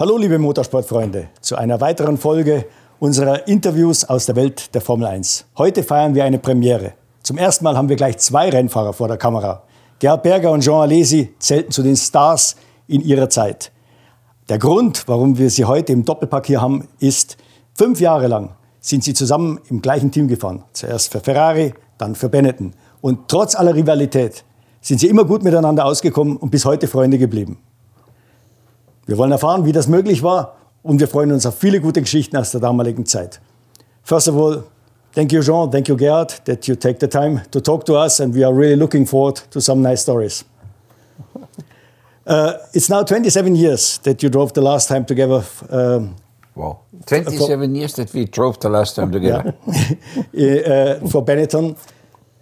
Hallo liebe Motorsportfreunde zu einer weiteren Folge unserer Interviews aus der Welt der Formel 1. Heute feiern wir eine Premiere. Zum ersten Mal haben wir gleich zwei Rennfahrer vor der Kamera. Gerhard Berger und Jean Alesi zählten zu den Stars in ihrer Zeit. Der Grund, warum wir sie heute im Doppelpack hier haben, ist, fünf Jahre lang sind sie zusammen im gleichen Team gefahren. Zuerst für Ferrari, dann für Benetton. Und trotz aller Rivalität sind sie immer gut miteinander ausgekommen und bis heute Freunde geblieben. Wir wollen erfahren, wie das möglich war und wir freuen uns auf viele gute Geschichten aus der damaligen Zeit. First of all, thank you, Jean, thank you, Gerhard, that you take the time to talk to us and we are really looking forward to some nice stories. Uh, it's now 27 years that you drove the last time together. Um, wow. 27 years that we drove the last time together. uh, for Benetton.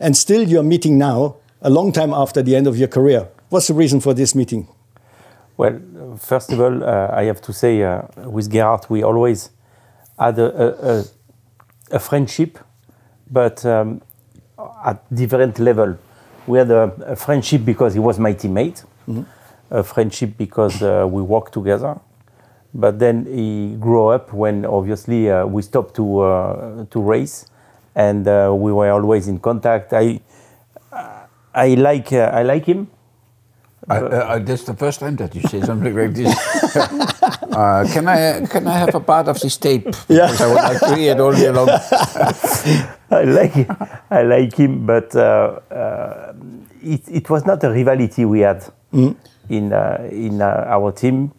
And still you're meeting now, a long time after the end of your career. What's the reason for this meeting? Well, first of all, uh, I have to say uh, with Gerhard, we always had a, a, a friendship, but um, at different level. We had a, a, friendship because he was my teammate, mm -hmm. a friendship because uh, we worked together. But then he grew up when obviously uh, we stopped to uh, to race, and uh, we were always in contact. I I like I like him I, uh, that's the first time that you say something like this. uh, can I can I have a part of this tape? Yeah. Because I would like to hear it all day long. I like him. I like him, but uh, uh it, it was not a rivalry we had mm. in uh, in uh, our team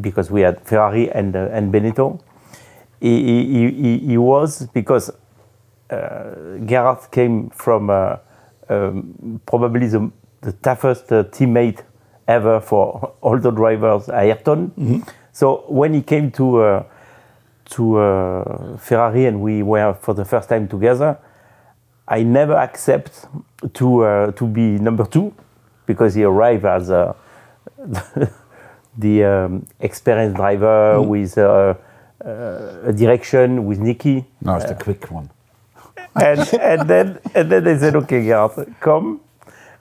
because we had Ferrari and and Benetton. He, he, he, he was because Gerhard came from um, probably the the toughest uh, teammate ever for all the drivers, Ayrton. Mm-hmm. So when he came to uh, to uh, Ferrari and we were for the first time together, I never accept to uh, to be number two because he arrived as a, the um, experienced driver mm-hmm. with uh, uh, a direction with Niki. No, it's the quick one. and and then and then they said, okay, Garth, come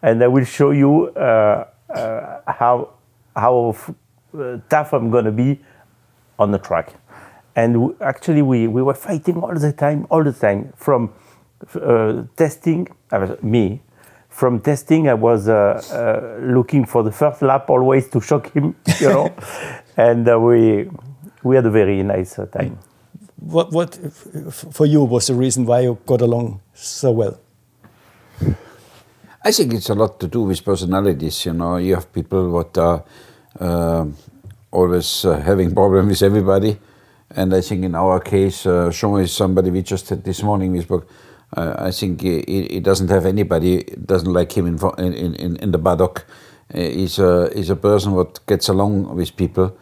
and I will show you uh, uh, how how uh, tough I'm gonna be on the track. And actually, we, we were fighting all the time, all the time. From uh, testing, i was me, from testing, I was uh, uh, looking for the first lap always to shock him, you know. and we we had a very nice time. What what for you was the reason why you got along so well? I think it's a lot to do with personalities. You know, you have people what are uh, always uh, having problems with everybody, and I think in our case, uh, Jean is somebody we just had this morning. We spoke. Uh, I think he, he, doesn't have anybody doesn't like him in in in, in the paddock. Uh, he's a he's a person what gets along with people,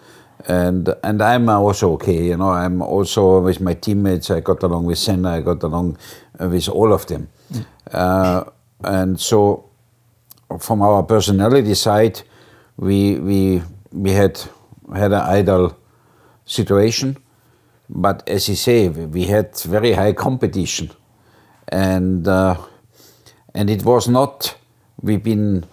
and and I'm also okay. You know, I'm also with my teammates. I got along with Senna. I got along uh, with all of them. Mm and so from our personality side, we we we had had an ideal situation, but as you say, we had very high competition, and uh, and it was not. We've been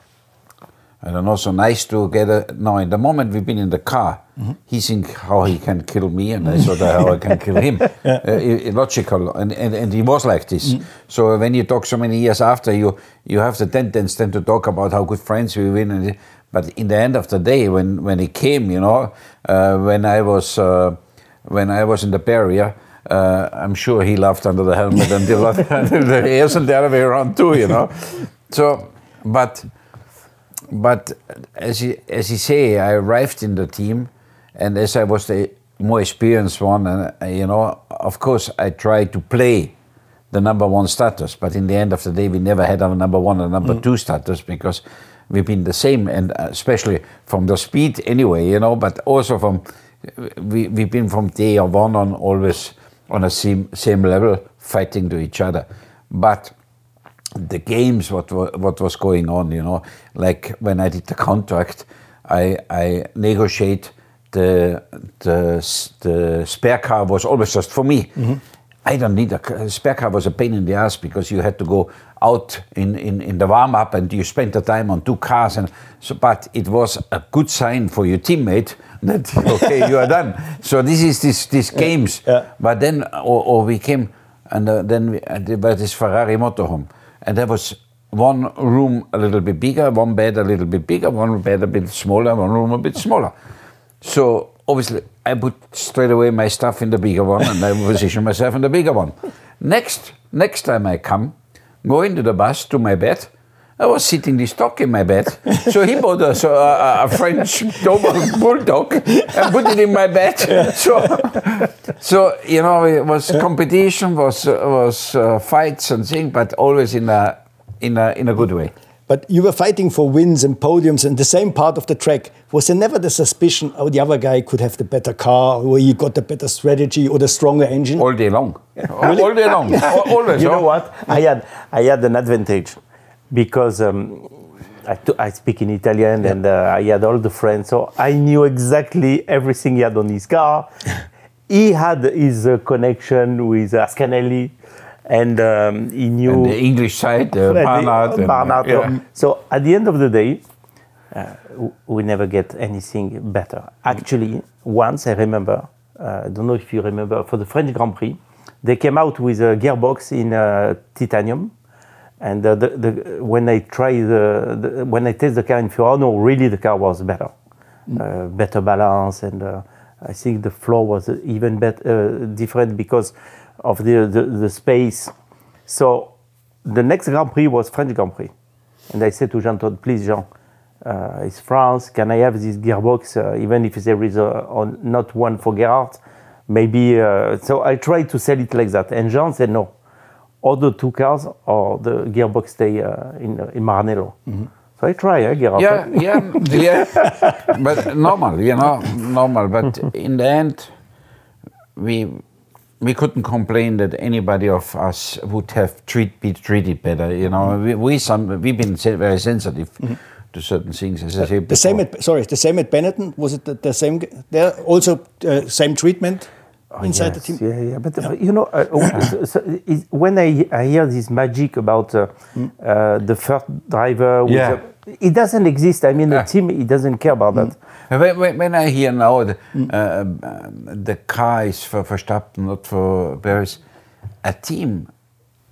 I don't know, so nice together. Now, in the moment we've been in the car, mm-hmm. he think how he can kill me, and I thought how I can kill him. yeah. uh, logical, and, and, and he was like this. Mm-hmm. So when you talk so many years after, you you have the tendency then to talk about how good friends we were. And, but in the end of the day, when when he came, you know, uh, when I was uh, when I was in the barrier. Uh, I'm sure he laughed under the helmet and the ears and the other way around too, you know. So, but but as you, as you say, I arrived in the team, and as I was the more experienced one, and uh, you know, of course, I tried to play the number one status. But in the end of the day, we never had a number one and number mm. two status because we've been the same, and uh, especially from the speed anyway, you know. But also from we we've been from day one on always on a same same level, fighting to each other. But the games what what was going on you know like when i did the contract i i negotiate the the the spare car was always just for me mm -hmm. i don't need a spare car was a pain in the ass because you had to go out in in in the warm up and you spent the time on two cars and so but it was a good sign for your teammate that okay, you are done. So this is this these games. Yeah. But then, or, or we came, and uh, then we, uh, by this Ferrari motorhome, and there was one room a little bit bigger, one bed a little bit bigger, one bed a bit smaller, one room a bit smaller. So obviously, I put straight away my stuff in the bigger one, and I position myself in the bigger one. Next, next time I come, go into the bus to my bed. I was sitting the stock in my bed, so he bought a, a, a French Doberman bulldog and put it in my bed. So, so you know, it was competition, was was uh, fights and things, but always in a in a in a good way. But you were fighting for wins and podiums in the same part of the track. Was there never the suspicion, oh, the other guy could have the better car, or he got the better strategy, or the stronger engine? all day long. All day long. Al- Always. you know oh. what? I had I had an advantage because um, I, speak in Italian and uh, I had all the friends, so I knew exactly everything he had on his car. he had his uh, connection with Ascanelli, and um, he knew And the English side, uh, Barnard. and- Barnard. yeah. So at the end of the day, uh, we never get anything better. Actually, once I remember, uh, I don't know if you remember, for the French Grand Prix, they came out with a gearbox in uh, titanium. And the, the, when I try the, the when I test the car in Fiorano, really the car was better, uh, better balance, and uh, I think the floor was even better, uh, different because of the, the, the space. So the next Grand Prix was French Grand Prix. And I said to Jean Todt, please, Jean, uh, it's France. Can I have this gearbox, uh, even if there is a, on, not one for Gerhard? Maybe. Uh, so I tried to sell it like that. And Jean said, no. Other two cars or the gearbox stay uh, in, uh, in Maranello. So I try, eh, Gerhard. Yeah, yeah, yeah. but normal, you know, normal. But in the end, we we couldn't complain that anybody of us would have treat, be treated better. You know, we, we some we've been very sensitive to certain things. As I say, The same at sorry, the same at Benetton. Was it the, the same? There also uh, same treatment inside the Oh, Yes, team. Yeah, yeah. But uh, you know, uh, so- so is- when I, I hear this magic about uh, uh, the first driver, Yeah. the- it doesn't exist. I mean, the Yeah. team it doesn't care about that. When, when, when I hear now the, uh, um, the car is for Verstappen, not for Perez, a team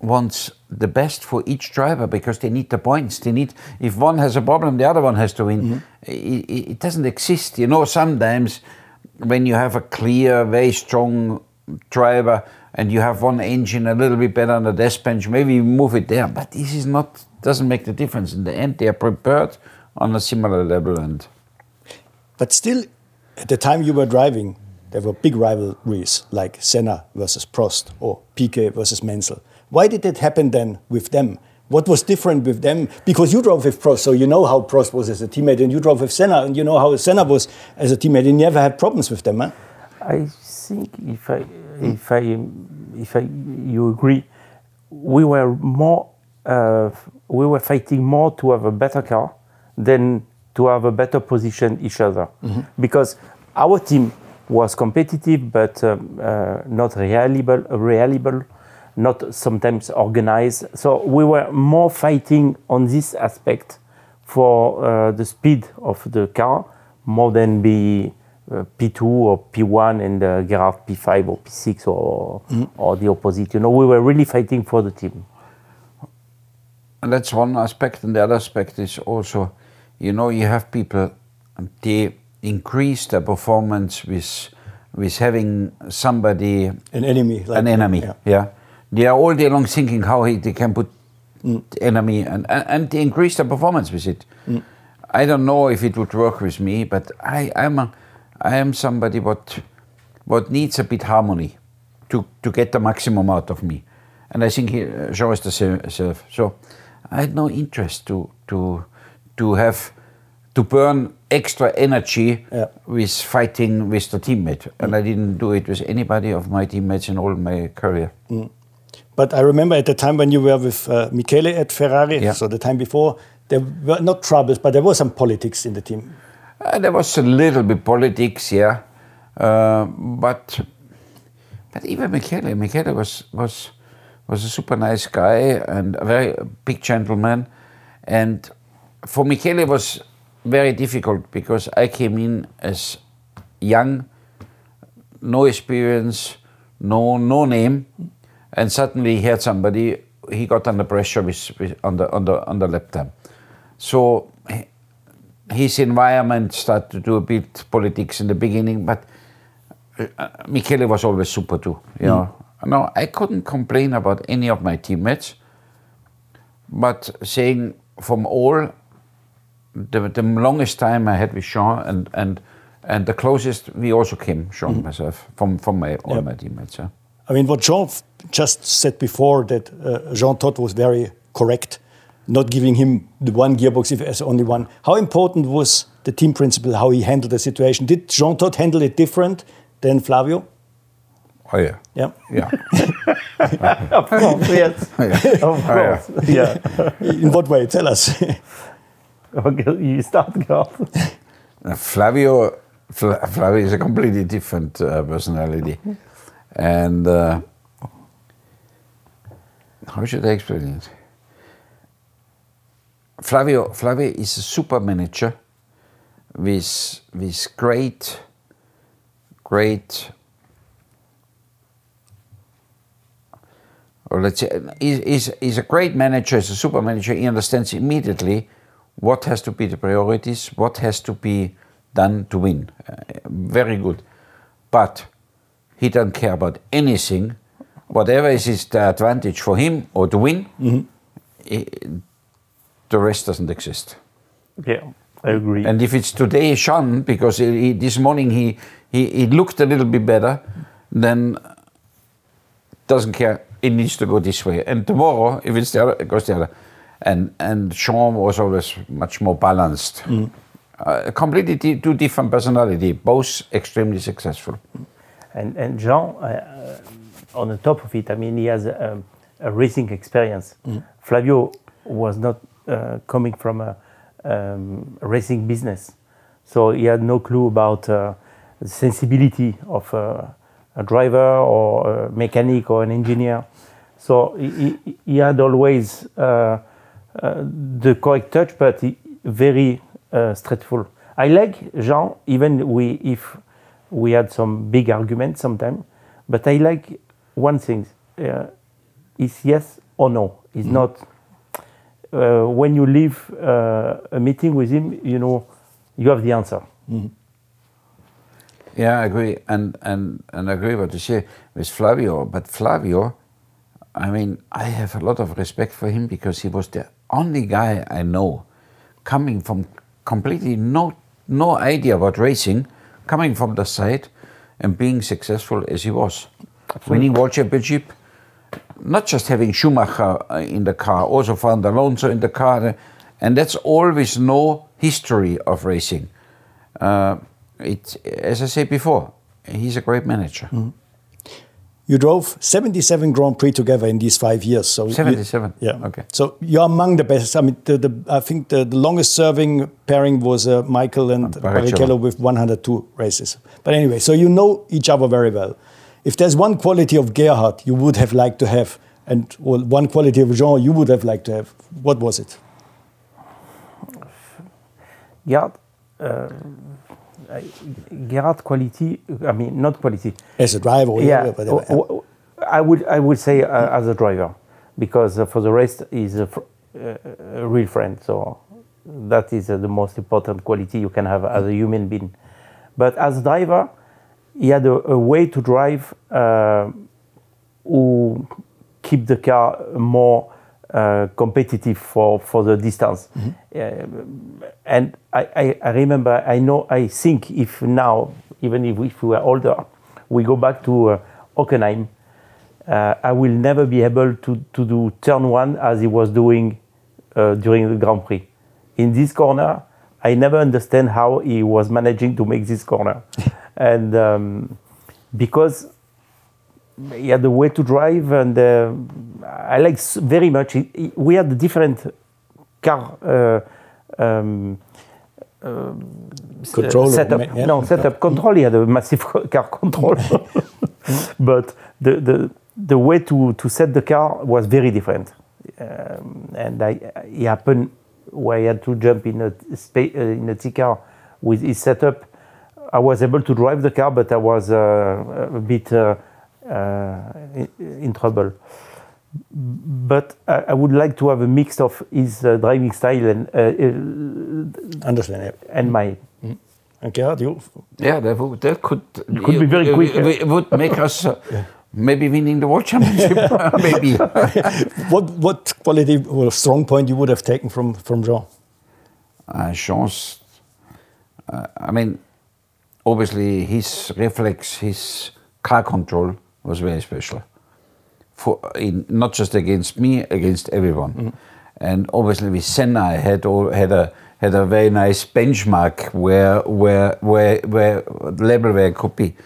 wants the best for each driver because they need the points. They need if one has a problem, the other one has to win. It, it, it doesn't exist. You know, sometimes when you have a clear, very strong driver and you have one engine a little bit better on the desk bench, maybe you move it there. But this is not doesn't make the difference. In the end, they are prepared on a similar level and. But still, at the time you were driving, there were big rivalries like Senna versus Prost or Piquet versus Mansell. Why did it happen then with them? What was different with them? Because you drove with Prost, so you know how Prost was as a teammate, and you drove with Senna, and you know how Senna was as a teammate, and you never had problems with them, huh? I think if I if I if I you agree, we were more uh, we were fighting more to have a better car than to have a better position each other because our team was competitive but um, uh, not reliable reliable not sometimes organized so we were more fighting on this aspect for uh, the speed of the car more than be uh, P2 or P1 and uh, Gerhard P5 or P6 or, or the opposite. You know, we were really fighting for the team. And that's one aspect, and the other aspect is also, you know, you have people they increase their performance with with having somebody An enemy. Like an enemy. Yeah. Yeah. They are all day long thinking how he, they can put the enemy and, and and they increase their performance with it. Mm. I don't know if it would work with me, but I I'm a, I am somebody what what needs a bit harmony to to get the maximum out of me, and I think he, uh, Jean is the same. self. So I had no interest to to to have to burn extra energy Yeah. with fighting with the teammate, and mm. I didn't do it with anybody of my teammates in all my career. Mm. But I remember at the time when you were with uh, Michele at Ferrari, Yeah. so the time before, there were not troubles, but there was some politics in the team. Uh, there was a little bit politics, yeah, uh, but but even Michele, Michele was was was a super nice guy and a very big gentleman, and for Michele it was very difficult because I came in as young, no experience, no no name, and suddenly he had somebody. He got under pressure with, with on the on the on the lap time. So his environment started to do a bit politics in the beginning, but uh, Michele was always super too. You know, no, I couldn't complain about any of my teammates, but saying from all, the, the longest time I had with Jean and and and the closest we also came, Jean mm. myself, from from my all yep. my teammates. Yeah. I mean, what Jean just said before that uh, Jean Todt was very correct, not giving him the one gearbox if there's only one. How important was the team principal? How he handled the situation? Did Jean Todt handle it different than Flavio? Oh yeah. Yeah. Yeah. of course, yes. Yeah. Of course. Oh, yeah. yeah. In what way? Tell us. okay, you start, Garth. Flavio, Flavio is a completely different uh, personality, and uh, how should I explain it? Flavio, Flavio is a super manager with with great, great or let's say, is, is a great manager, is a super manager. He understands immediately what has to be the priorities, what has to be done to win. Uh, very good. But he doesn't care about anything. Whatever is the advantage for him or to win, mm-hmm. it, the rest doesn't exist. Yeah, I agree. And if it's today Jean, because he, this morning he, he, he looked a little bit better, then doesn't care it needs to go this way. And tomorrow, if it's the other, it goes the other. And and Jean was always much more balanced. Mm. Uh, completely two different personality, both extremely successful. And and Jean, uh, uh, on the top of it, I mean, he has a, a racing experience. Mm. Flavio was not uh, coming from a, um, a, racing business, so he had no clue about uh, the sensibility of uh, a driver or a mechanic or an engineer. So he, he had always uh, uh, the correct touch, but he, very uh, straightforward. I like Jean, even we, if we had some big arguments sometimes, but I like one thing: uh, is yes or no. It's mm. not. Uh, when you leave uh, a meeting with him, you know, you have the answer. Mm. Yeah, I agree, and and and I agree what you say with Flavio. But Flavio, I mean, I have a lot of respect for him because he was the only guy I know coming from completely no no idea about racing, coming from the side and being successful as he was, Absolutely. winning World Championship. Not just having Schumacher uh, in the car, also Fernando Alonso in the car, and that's always no history of racing. Uh, it, as I said before, he's a great manager. Mm. You drove 77 Grand Prix together in these five years. So 77. You, yeah. Okay. So you're among the best. I mean, the, the I think the, the longest serving pairing was uh, Michael and Barrichello with 102 races. But anyway, so you know each other very well. If there's one quality of Gerhard you would have liked to have, and well, one quality of Jean you would have liked to have, what was it? Yeah. Uh, Gerhard quality, I mean, not quality. As a driver, yeah. yeah. I would, I would say uh, as a driver, because uh, for the rest, he's a, uh, a real friend. So that is uh, the most important quality you can have as a human being. But as a driver, he had a, a way to drive uh, who keep the car more uh, competitive for, for the distance. Mm-hmm. Uh, and I, I, I, remember, I know, I think if now, even if, if we were older, we go back to uh, Hockenheim, uh, I will never be able to, to do turn one as he was doing uh, during the Grand Prix. In this corner, I never understand how he was managing to make this corner. and um, because he had the way to drive, and uh, I like very much. we had different car uh, um, uh, control setup. Yeah. No setup control. He had a massive car control, but the, the the way to to set the car was very different. Um, and I, it happened where he had to jump in a space uh, in a T car with his setup I was able to drive the car, but I was uh, a bit uh, in, in, trouble. But I, I, would like to have a mix of his uh, driving style and uh, understand yeah. and mine. Mm. And Gerhard, you? Yeah, that, would, that could could be very quick. It would make us. Yeah. Maybe winning the world championship, maybe. what what quality or strong point you would have taken from from Jean? Uh, Jean's, uh, I mean, obviously his reflex, his car control was very special. For in, not just against me, against everyone. Mm. And obviously with Senna, I had all, had a had a very nice benchmark where where where where level where it could be.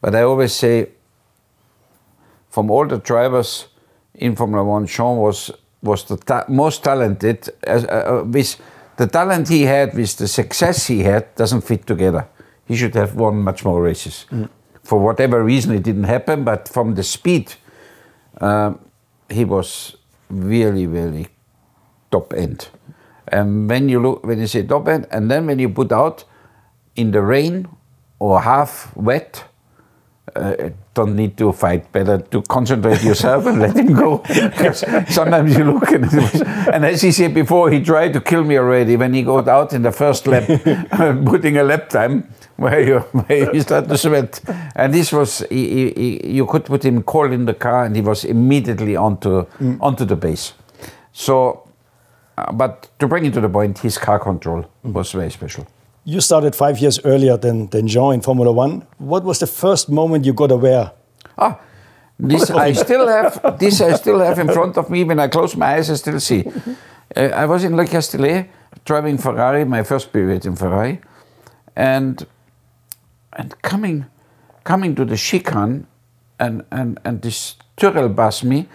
But I always say, from all the drivers in Formula One, Jean was was the ta most talented. As, uh, uh, with the talent he had, with the success he had, doesn't fit together. He should have won much more races. Mm. For whatever reason, it didn't happen. But from the speed, uh, he was really, really top end. And when you look, when you say top end, and then when you put out in the rain or half wet, uh, don't need to fight. Better to concentrate yourself and let him go. Because sometimes you look and, was, and as he said before, he tried to kill me already when he got out in the first lap, putting a lap time where you where you start to sweat. And this was he, he, you could put him cold in the car and he was immediately onto mm. onto the base. So, uh, but to bring it to the point, his car control mm. was very special. You started five years earlier than, than Jean in Formula One. What was the first moment you got aware? Ah, this I still have. This I still have in front of me. When I close my eyes, I still see. Uh, I was in Le Castellet driving Ferrari, my first period in Ferrari, and and coming coming to the chicane, and and and this Tyrrell bus me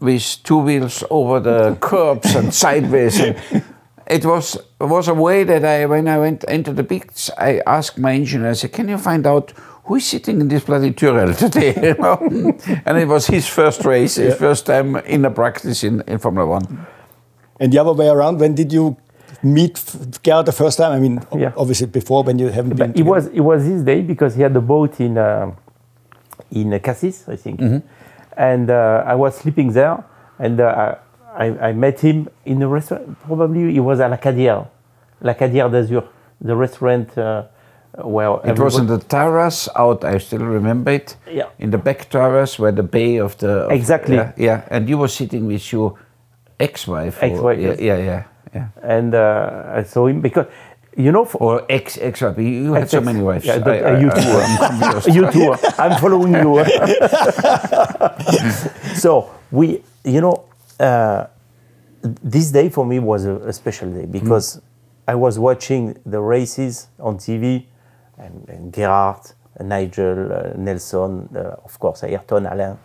with two wheels over the curbs and sideways. And, it was was a way that I when I went into the pits, I asked my engineer. I said, "Can you find out who is sitting in this bloody Tyrrell today?" You know? and it was his first race, his yeah. first time in a practice in, in Formula One. And the other way around, when did you meet Gerhard the first time? I mean, yeah. obviously before when you haven't been. It was it was his day because he had the boat in uh, in Cassis, I think, mm -hmm. and uh, I was sleeping there, and uh, I, I, met him in a restaurant. Probably he was at l'Acadière, l'Acadière d'Azur, the restaurant uh, where it was in the terrace out. I still remember it. Yeah. In the back terrace where the bay of the of, exactly. Yeah, yeah, and you were sitting with your ex-wife. Ex-wife. Yeah, yeah, yeah, yeah. And uh, I saw him because you know, for, or ex ex wife. You had ex, so many wives. Yeah, I, I, you too. you too. I'm following you. so we, you know, uh, this day for me was a, a special day because mm. I was watching the races on TV and, and Gerhard, Nigel, uh, Nelson, uh, of course, Ayrton, Alain.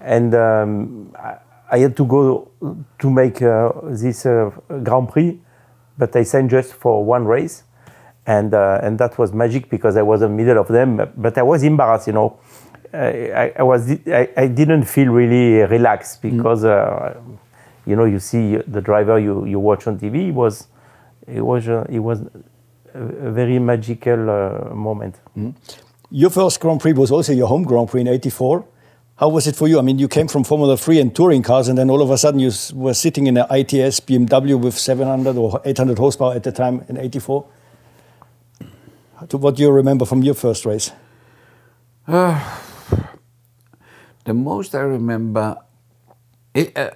And um, I, I, had to go to make uh, this uh, Grand Prix, but I signed just for one race. And, uh, and that was magic because I was in the middle of them, but I was embarrassed, you know. I, I, was I, I didn't feel really relaxed mm. because mm. you know you see the driver you, you watch on TV it was it was uh, it was a very magical uh, moment. Mm. Your first Grand Prix was also your home Grand Prix in '84. How was it for you? I mean, you came from Formula 3 and touring cars, and then all of a sudden you were sitting in an ATS BMW with 700 or 800 horsepower at the time in '84. What do you remember from your first race? Uh, the most I remember, it, uh,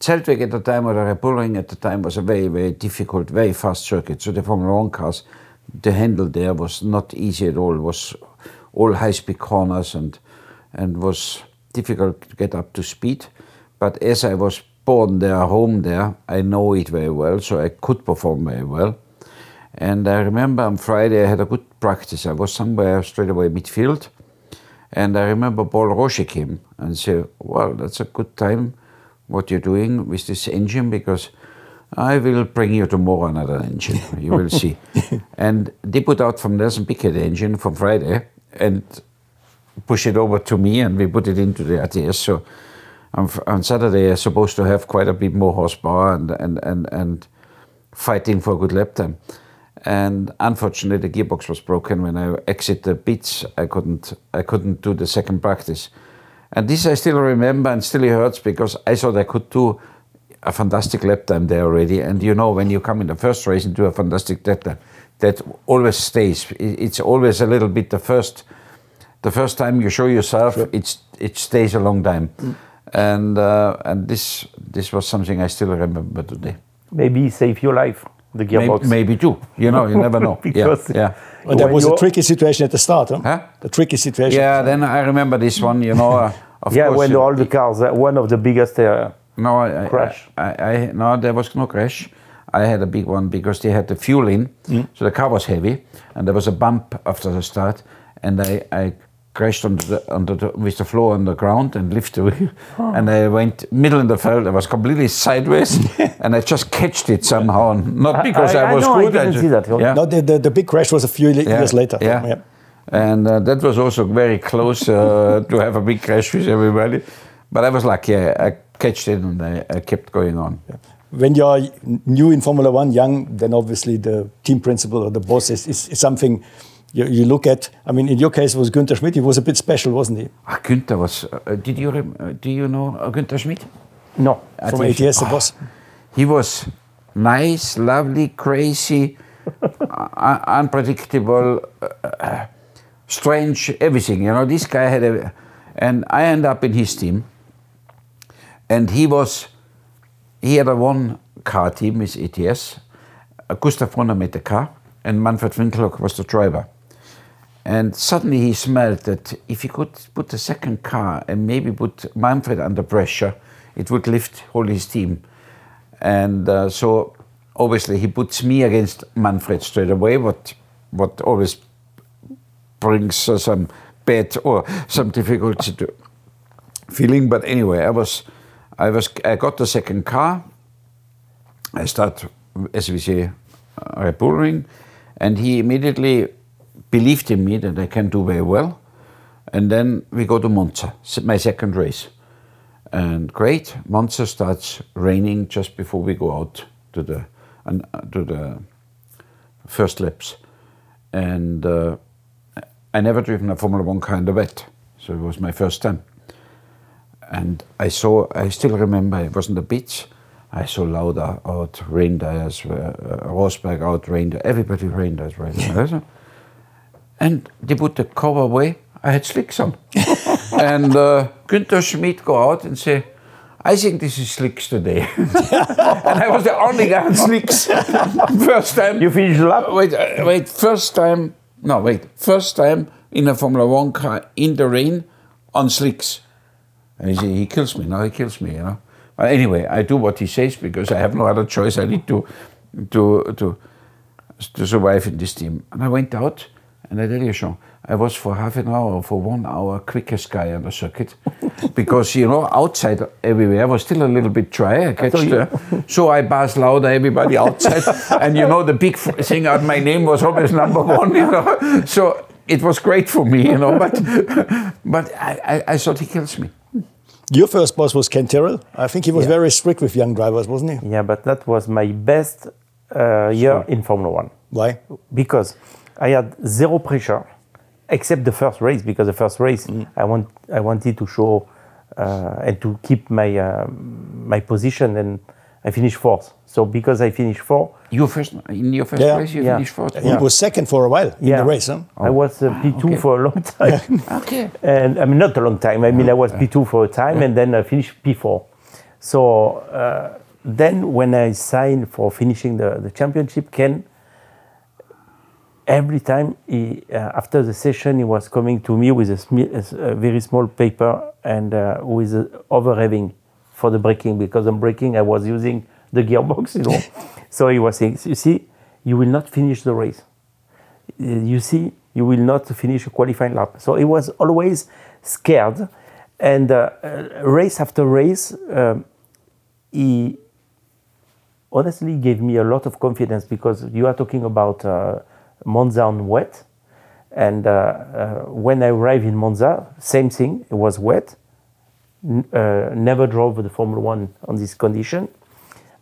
Zeltweg at the time or the Red at the time was a very, very difficult, very fast circuit. So the Formula One cars, the handle there was not easy at all. It was all high-speed corners and and was difficult to get up to speed. But as I was born there, home there, I know it very well, so I could perform very well. And I remember on Friday I had a good practice. I was somewhere straight away midfield and I remember Paul Rosche came and said, well, that's a good time what you're doing with this engine because I will bring you tomorrow another engine. You will see. and they put out from Nelson Piquet the engine from Friday and push it over to me and we put it into the ATS. So on, on Saturday I'm supposed to have quite a bit more horsepower and, and, and, and fighting for a good lap time. And unfortunately the gearbox was broken when I exit the pits. I couldn't I couldn't do the second practice, and this I still remember and still hurts because I thought I could do a fantastic lap time there already. And you know when you come in the first race and do a fantastic lap time, that always stays. It's always a little bit the first the first time you show yourself, sure. it's it stays a long time. Mm. And uh, and this this was something I still remember today. Maybe save your life the gearbox. Maybe, maybe too. You know, you never know. because yeah, yeah. Well, that was a tricky situation at the start, huh? huh? The tricky situation. Yeah, then I remember this one. You know, uh, yeah, when you, all the cars, uh, one of the biggest uh, no I, crash. I, I, I, no, there was no crash. I had a big one because they had the fuel in, mm. so the car was heavy, and there was a bump after the start, and I, I crashed onto the, onto the, with the floor on the ground and lifted. Oh. And I went middle in the field. I was completely sideways, and I just catched it somehow. Not because I, I, I was know, good. I didn't see that. Yeah. No, the, the, the, big crash was a few yeah. years later. Yeah. yeah. And uh, that was also very close uh, to have a big crash with everybody. But I was lucky. I, I catched it and I, I kept going on. Yeah. When you're new in Formula One, young, then obviously the team principal or the boss is, is, is something you, you, look at. I mean, in your case, it was Günther Schmidt. He was a bit special, wasn't he? Ah, Günther was. Uh, did you uh, do you know uh, Günther Schmidt? No, from ATS, the boss. He was nice, lovely, crazy, unpredictable, uh, strange, everything. You know, this guy had a, and I end up in his team, and he was, he had a one car team with ATS. Gustav Brunner made the car, and Manfred Winkelhock was the driver. And suddenly he smelled that if he could put the second car and maybe put Manfred under pressure, it would lift all his team. And uh, so obviously he puts me against Manfred straight away, what, what always brings uh, some bad or some difficulty to feeling. But anyway, I was, I was, I got the second car. I start, as we say, uh, and he immediately believed in me that I can do very well. And then we go to Monza, my second race. And great, Monza starts raining just before we go out to the uh, to the first laps. And uh, I never driven a Formula One car in the wet, so it was my first time. And I saw, I still remember, it wasn't the beach. I saw Lauda out, rain tires, uh, Rosberg out, rain everybody rain tires right and they put the cover away. I had slicks on. and uh, Günther Schmidt go out and say, I think this is slicks today. and I was the only guy on slicks. first time. You finished lap? Wait, uh, wait, first time. No, wait. First time in a Formula One car in the rain on slicks. And he, he kills me. No, he kills me, you know. But anyway, I do what he says because I have no other choice. I need to, to, to, to survive in this team. And I went out and I tell you, Jean, I was for half an hour, for one hour, quickest guy on the circuit, because you know outside everywhere I was still a little bit dry. I catch the, so I passed Lauda everybody outside, and you know the big thing out my name was always number one. You know, so it was great for me. You know, but but I, I, I thought he kills me. Your first boss was Ken Tyrrell. I think he was yeah. very strict with young drivers, wasn't he? Yeah, but that was my best uh, year in Formula One. Why? Because I had zero pressure, except the first race because the first race mm. I want I wanted to show uh, and to keep my uh, my position and I finished fourth. So because I finished fourth, your first in your first yeah. race you yeah. finished fourth. He was second for a while in the race. Huh? Oh. I was uh, P2 okay. for a long time. okay. And I mean not a long time. I mean I was P2 for a time and then I finished P4. So uh, then when I signed for finishing the, the championship, Ken every time he, uh, after the session, he was coming to me with a, a very small paper and uh, with over revving for the braking because on braking I was using the gearbox, you know. so he was saying, "You see, you will not finish the race. You see, you will not finish a qualifying lap." So he was always scared, and uh, uh race after race, um, he honestly gave me a lot of confidence because you are talking about uh, Monza on wet. And uh, uh, when I arrived in Monza, same thing, it was wet. N- uh, never drove the Formula One on this condition.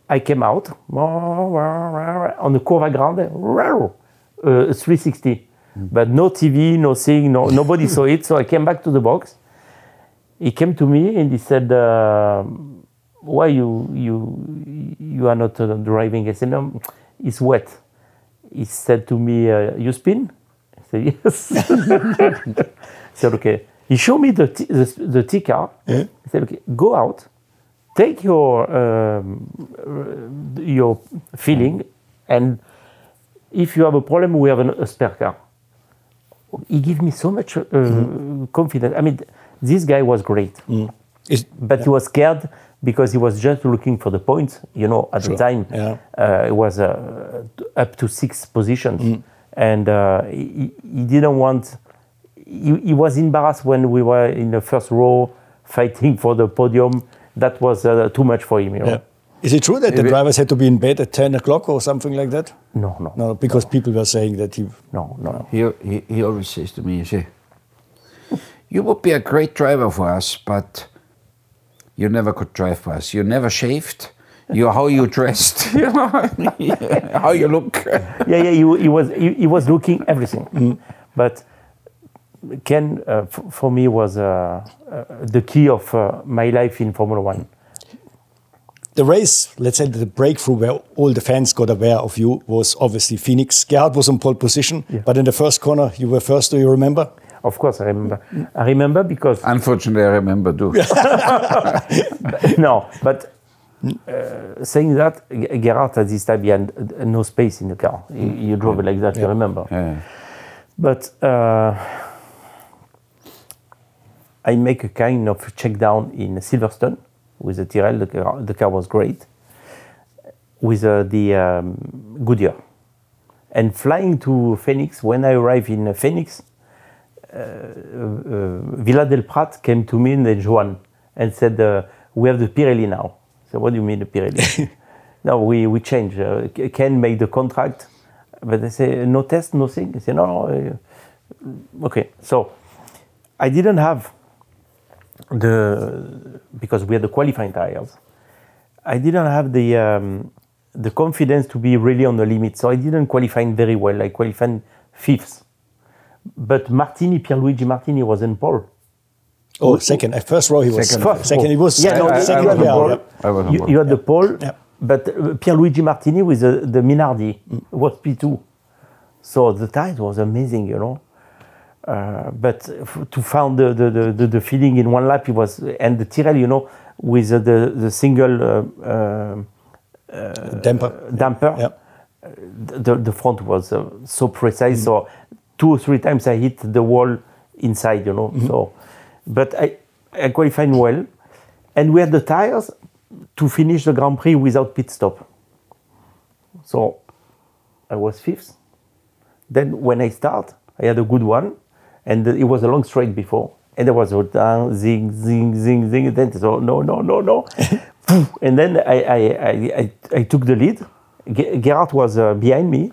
I came out on the Curva Grande, uh, 360. But no TV, no seeing, no, nobody saw it. So I came back to the box. He came to me and he said, uh, "Why you you you are not uh, driving?" I said, "No, it's wet." He said to me, uh, "You spin?" I said, "Yes." he said, "Okay." He showed me the t- the, the T car. Yeah. He said, "Okay, go out, take your um, your feeling, and if you have a problem, we have an, a spare car." He gave me so much uh, confidence. I mean, this guy was great, Is, but he was scared because he was just looking for the points. You know, at the time, Yeah. uh, it was uh, up to six positions, and uh, he, he didn't want. He, he was embarrassed when we were in the first row fighting for the podium. That was uh, too much for him. You know? yeah. Is it true that the drivers had to be in bed at 10 o'clock or something like that? No, no, no, No, because people were saying that he. no, no. He, he, he always says to me, he say, you would be a great driver for us, but you never could drive for us. You never shaved. You how you dressed, you know, how you look. yeah, yeah. He, he was he, he was looking everything, but Ken uh, f- for me was uh, uh, the key of uh, my life in Formula One. The race, let's say the breakthrough where all the fans got aware of you was obviously Phoenix. Gerhard was on pole position, but in the first corner, you were first, do you remember? Of course, I remember. I remember because Unfortunately, I remember too. no, but uh, saying that, Gerard Gerhard at this time he had uh, no space in the car. You, you drove it like that. You remember? Yeah. But uh, I make a kind of check down in Silverstone with the Tyrrell. The car, the car was great with uh, the um, Goodyear. And flying to Phoenix, when I arrived in Phoenix, Villa del Prat came to me in then Joan and said, uh, "We have the Pirelli now." So what do you mean the Pirelli? no, we we changed. Uh, Ken made the contract, but they say no test, nothing. I say no, no. Uh, okay, so I didn't have the because we had the qualifying tires. I didn't have the um, the confidence to be really on the limit, so I didn't qualify very well. I qualified fifth, but Martini, Pierluigi Martini was in pole. Oh, second. At first row, he was Second. second. second he was Yeah, no, I- I second. was on yeah, board. yeah. I was on You, board. you had the pole, Yeah. but uh, Pierluigi Martini with the, the Minardi was P2. So the tires was amazing, you know. Uh, but f- to find the, the, the, the, the feeling in one lap, it was, and the Tyrrell, you know, with the, the, the single uh, uh, Damper. damper, Yeah. the, the front was uh, so precise. So two or three times I hit the wall inside, you know. So, but I, I qualified well, and we had the tires to finish the Grand Prix without pit stop. So I was fifth. Then when I start, I had a good one, and it was a long straight before, and there was a down, zing, zing, zing, zing. Then so no, no, no, no, and then I, I, I, I, I took the lead. Ge- Gerhard was uh, behind me,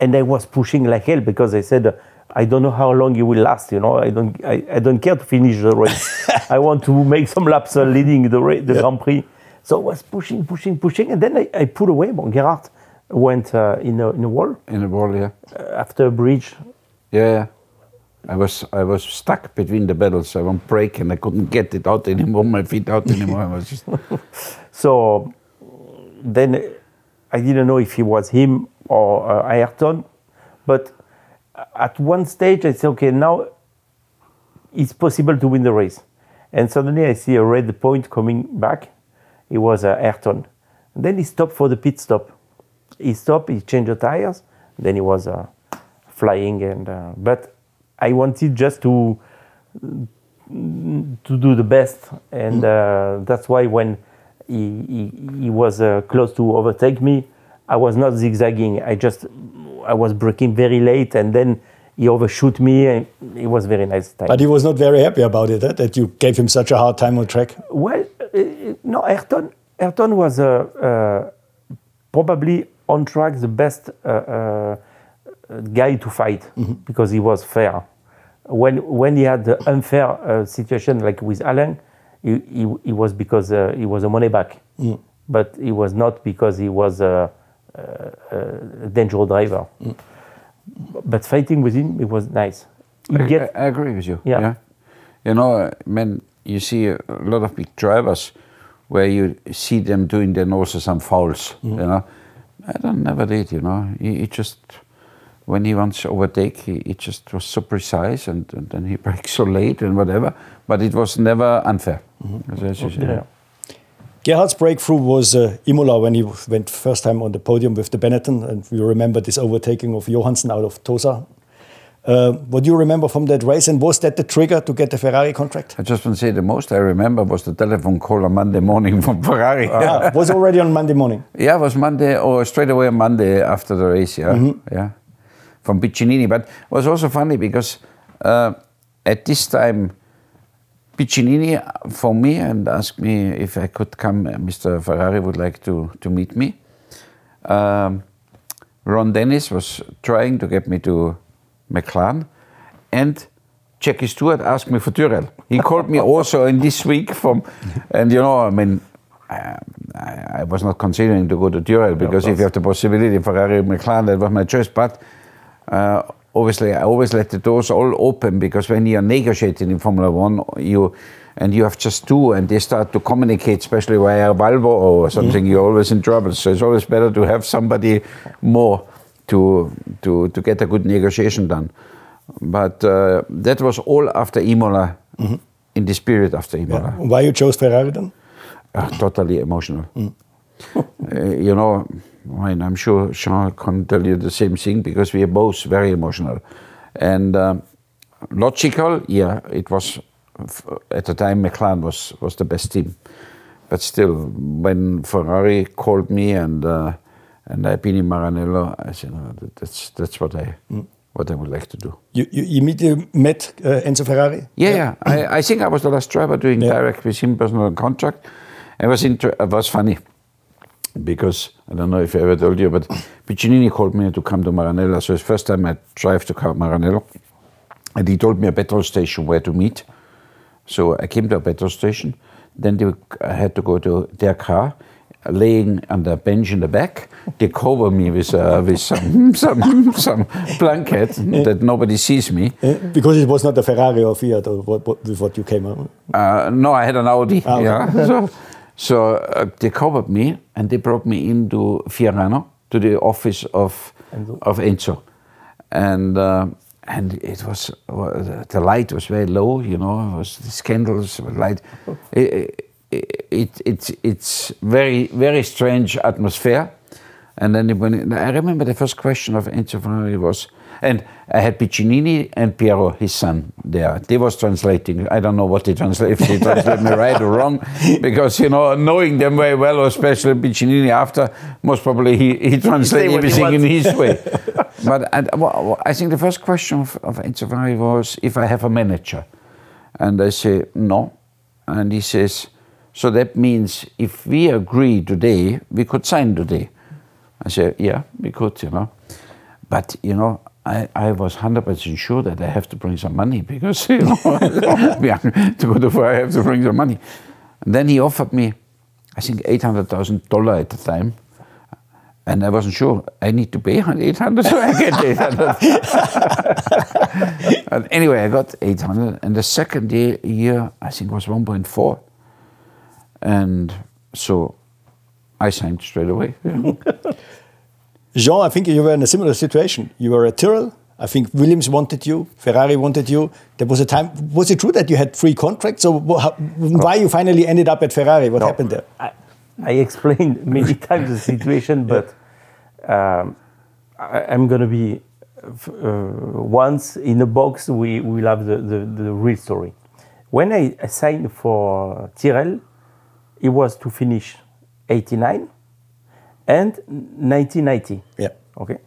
and I was pushing like hell because I said. I don't know how long it will last. You know, I don't. I, I don't care to finish the race. I want to make some laps uh, leading the ra- the Grand Prix. So I was pushing, pushing, pushing, and then I, I put away. Bon, Gerhard went uh, in a in a wall In a wall, yeah. uh, after a bridge. Yeah, yeah. I was I was stuck between the pedals. I won't break and I couldn't get it out anymore. My feet out anymore. I was just So then I didn't know if it was him or uh, Ayrton, but at one stage I said, okay, now it's possible to win the race. And suddenly I see a red point coming back. It was uh, Ayrton. then he stopped for the pit stop. He stopped, he changed the tires. Then he was uh, flying. And uh, but I wanted just to to do the best, and uh, that's why when he, he, he was uh, close to overtake me, I was not zigzagging. I just I was breaking very late, and then he overshoot me, and it was very nice time. But he was not very happy about it, eh, that you gave him such a hard time on track. Well, uh, no, Ayrton. Ayrton was uh, uh, probably on track the best uh, uh, guy to fight because he was fair. When when he had the unfair uh, situation like with Alain, he, he, he was because uh, he was a money back. but it was not because he was a, a, a dangerous driver. Mm. But fighting with him, it was nice. I, get- I, I agree with you. Yeah. You know, uh, when you see a lot of big drivers where you see them doing then also some fouls, Mm-hmm. you know. I don't never did, you know. He, he just, when he wants to overtake, he, he just was so precise and, and then he breaks so late and whatever. But it was never unfair. As- as you say. Mm-hmm. yeah. Gerhard's breakthrough was uh, Imola when he went first time on the podium with the Benetton, and we remember this overtaking of Johansson out of Tosa. Uh, what do you remember from that race, and was that the trigger to get the Ferrari contract? I just want to say the most I remember was the telephone call on Monday morning from Ferrari. Yeah, was already on Monday morning. Yeah, it was Monday or straight away on Monday after the race. Yeah, yeah, from Piccinini. But it was also funny because uh, at this time, Piccinini phoned me and asked me if I could come. uh, Mr. Ferrari would like to to meet me. Um, Ron Dennis was trying to get me to McLaren, and Jackie Stewart asked me for Tyrrell. He called me also in this week from, and you know, I mean, I, I was not considering to go to Tyrrell because if you have the possibility Ferrari McLaren, that was my choice. But uh, obviously, I always let the doors all open because when you are negotiating in Formula One, you and you have just two, and they start to communicate, especially via Valvo or something, you're always in trouble. So it's always better to have somebody more to to to get a good negotiation done. But uh, that was all after Imola, in this period after Imola. Why you chose Ferrari then? Uh, totally emotional. Uh, you know, I mean, I'm sure Jean can tell you the same thing because we are both very emotional. And um, logical, yeah, it was at the time McLaren was was the best team, but still, when Ferrari called me and uh, and I've been in Maranello, I said no, that's that's what I what I would like to do. You, you met uh, Enzo Ferrari? Yeah, yeah. I, I think I was the last driver doing Yeah. direct with him personal contract. It was inter- it was funny because I don't know if I ever told you, but Piccinini called me to come to Maranello. So it's first time I drive to Maranello, and he told me a petrol station where to meet. So I came to a petrol station. Then they, I had to go to their car, laying on the bench in the back. They cover me with uh, with some some some blanket that nobody sees me. Uh, because it was not a Ferrari or Fiat or what, what, with what you came on. Uh, no, I had an Audi. Ah, okay. Yeah. so so uh, they covered me and they brought me into Fiorano to the office of Enzo. of Enzo, and uh, and it was uh, the light was very low. You know, it was the candles light. It, it, it it's it's very very strange atmosphere. And then when I remember the first question of Enzo Ferrari was, and I had Piccinini and Piero, his son, there. They was translating. I don't know what they translate, if they translate me right or wrong, because you know, knowing them very well, especially Piccinini after, most probably he, he translated he everything in his way. but and, well, I think the first question of, of Enzo Ferrari was if I have a manager, and I say no, and he says, so that means if we agree today, we could sign today. I said, yeah, we could, you know. But, you know, I, I was 100% sure that I have to bring some money because, you know, to go to fire, I have to bring some money. And then he offered me, I think, $800,000 at the time. And I wasn't sure. I need to pay 800 so I get 800. and anyway, I got 800. And the second year, year I think, was 1.4. And so I signed straight away. yeah. Jean, I think you were in a similar situation. You were at Tyrrell. I think Williams wanted you, Ferrari wanted you. There was a time. Was it true that you had three contracts? So how, why you finally ended up at Ferrari? What happened there? I, I explained many times the situation, but um, I, I'm going to be uh, once in a box. We will have the, the, the real story. When I signed for Tyrrell, it was to finish 89 and 1990. Yeah. Okay.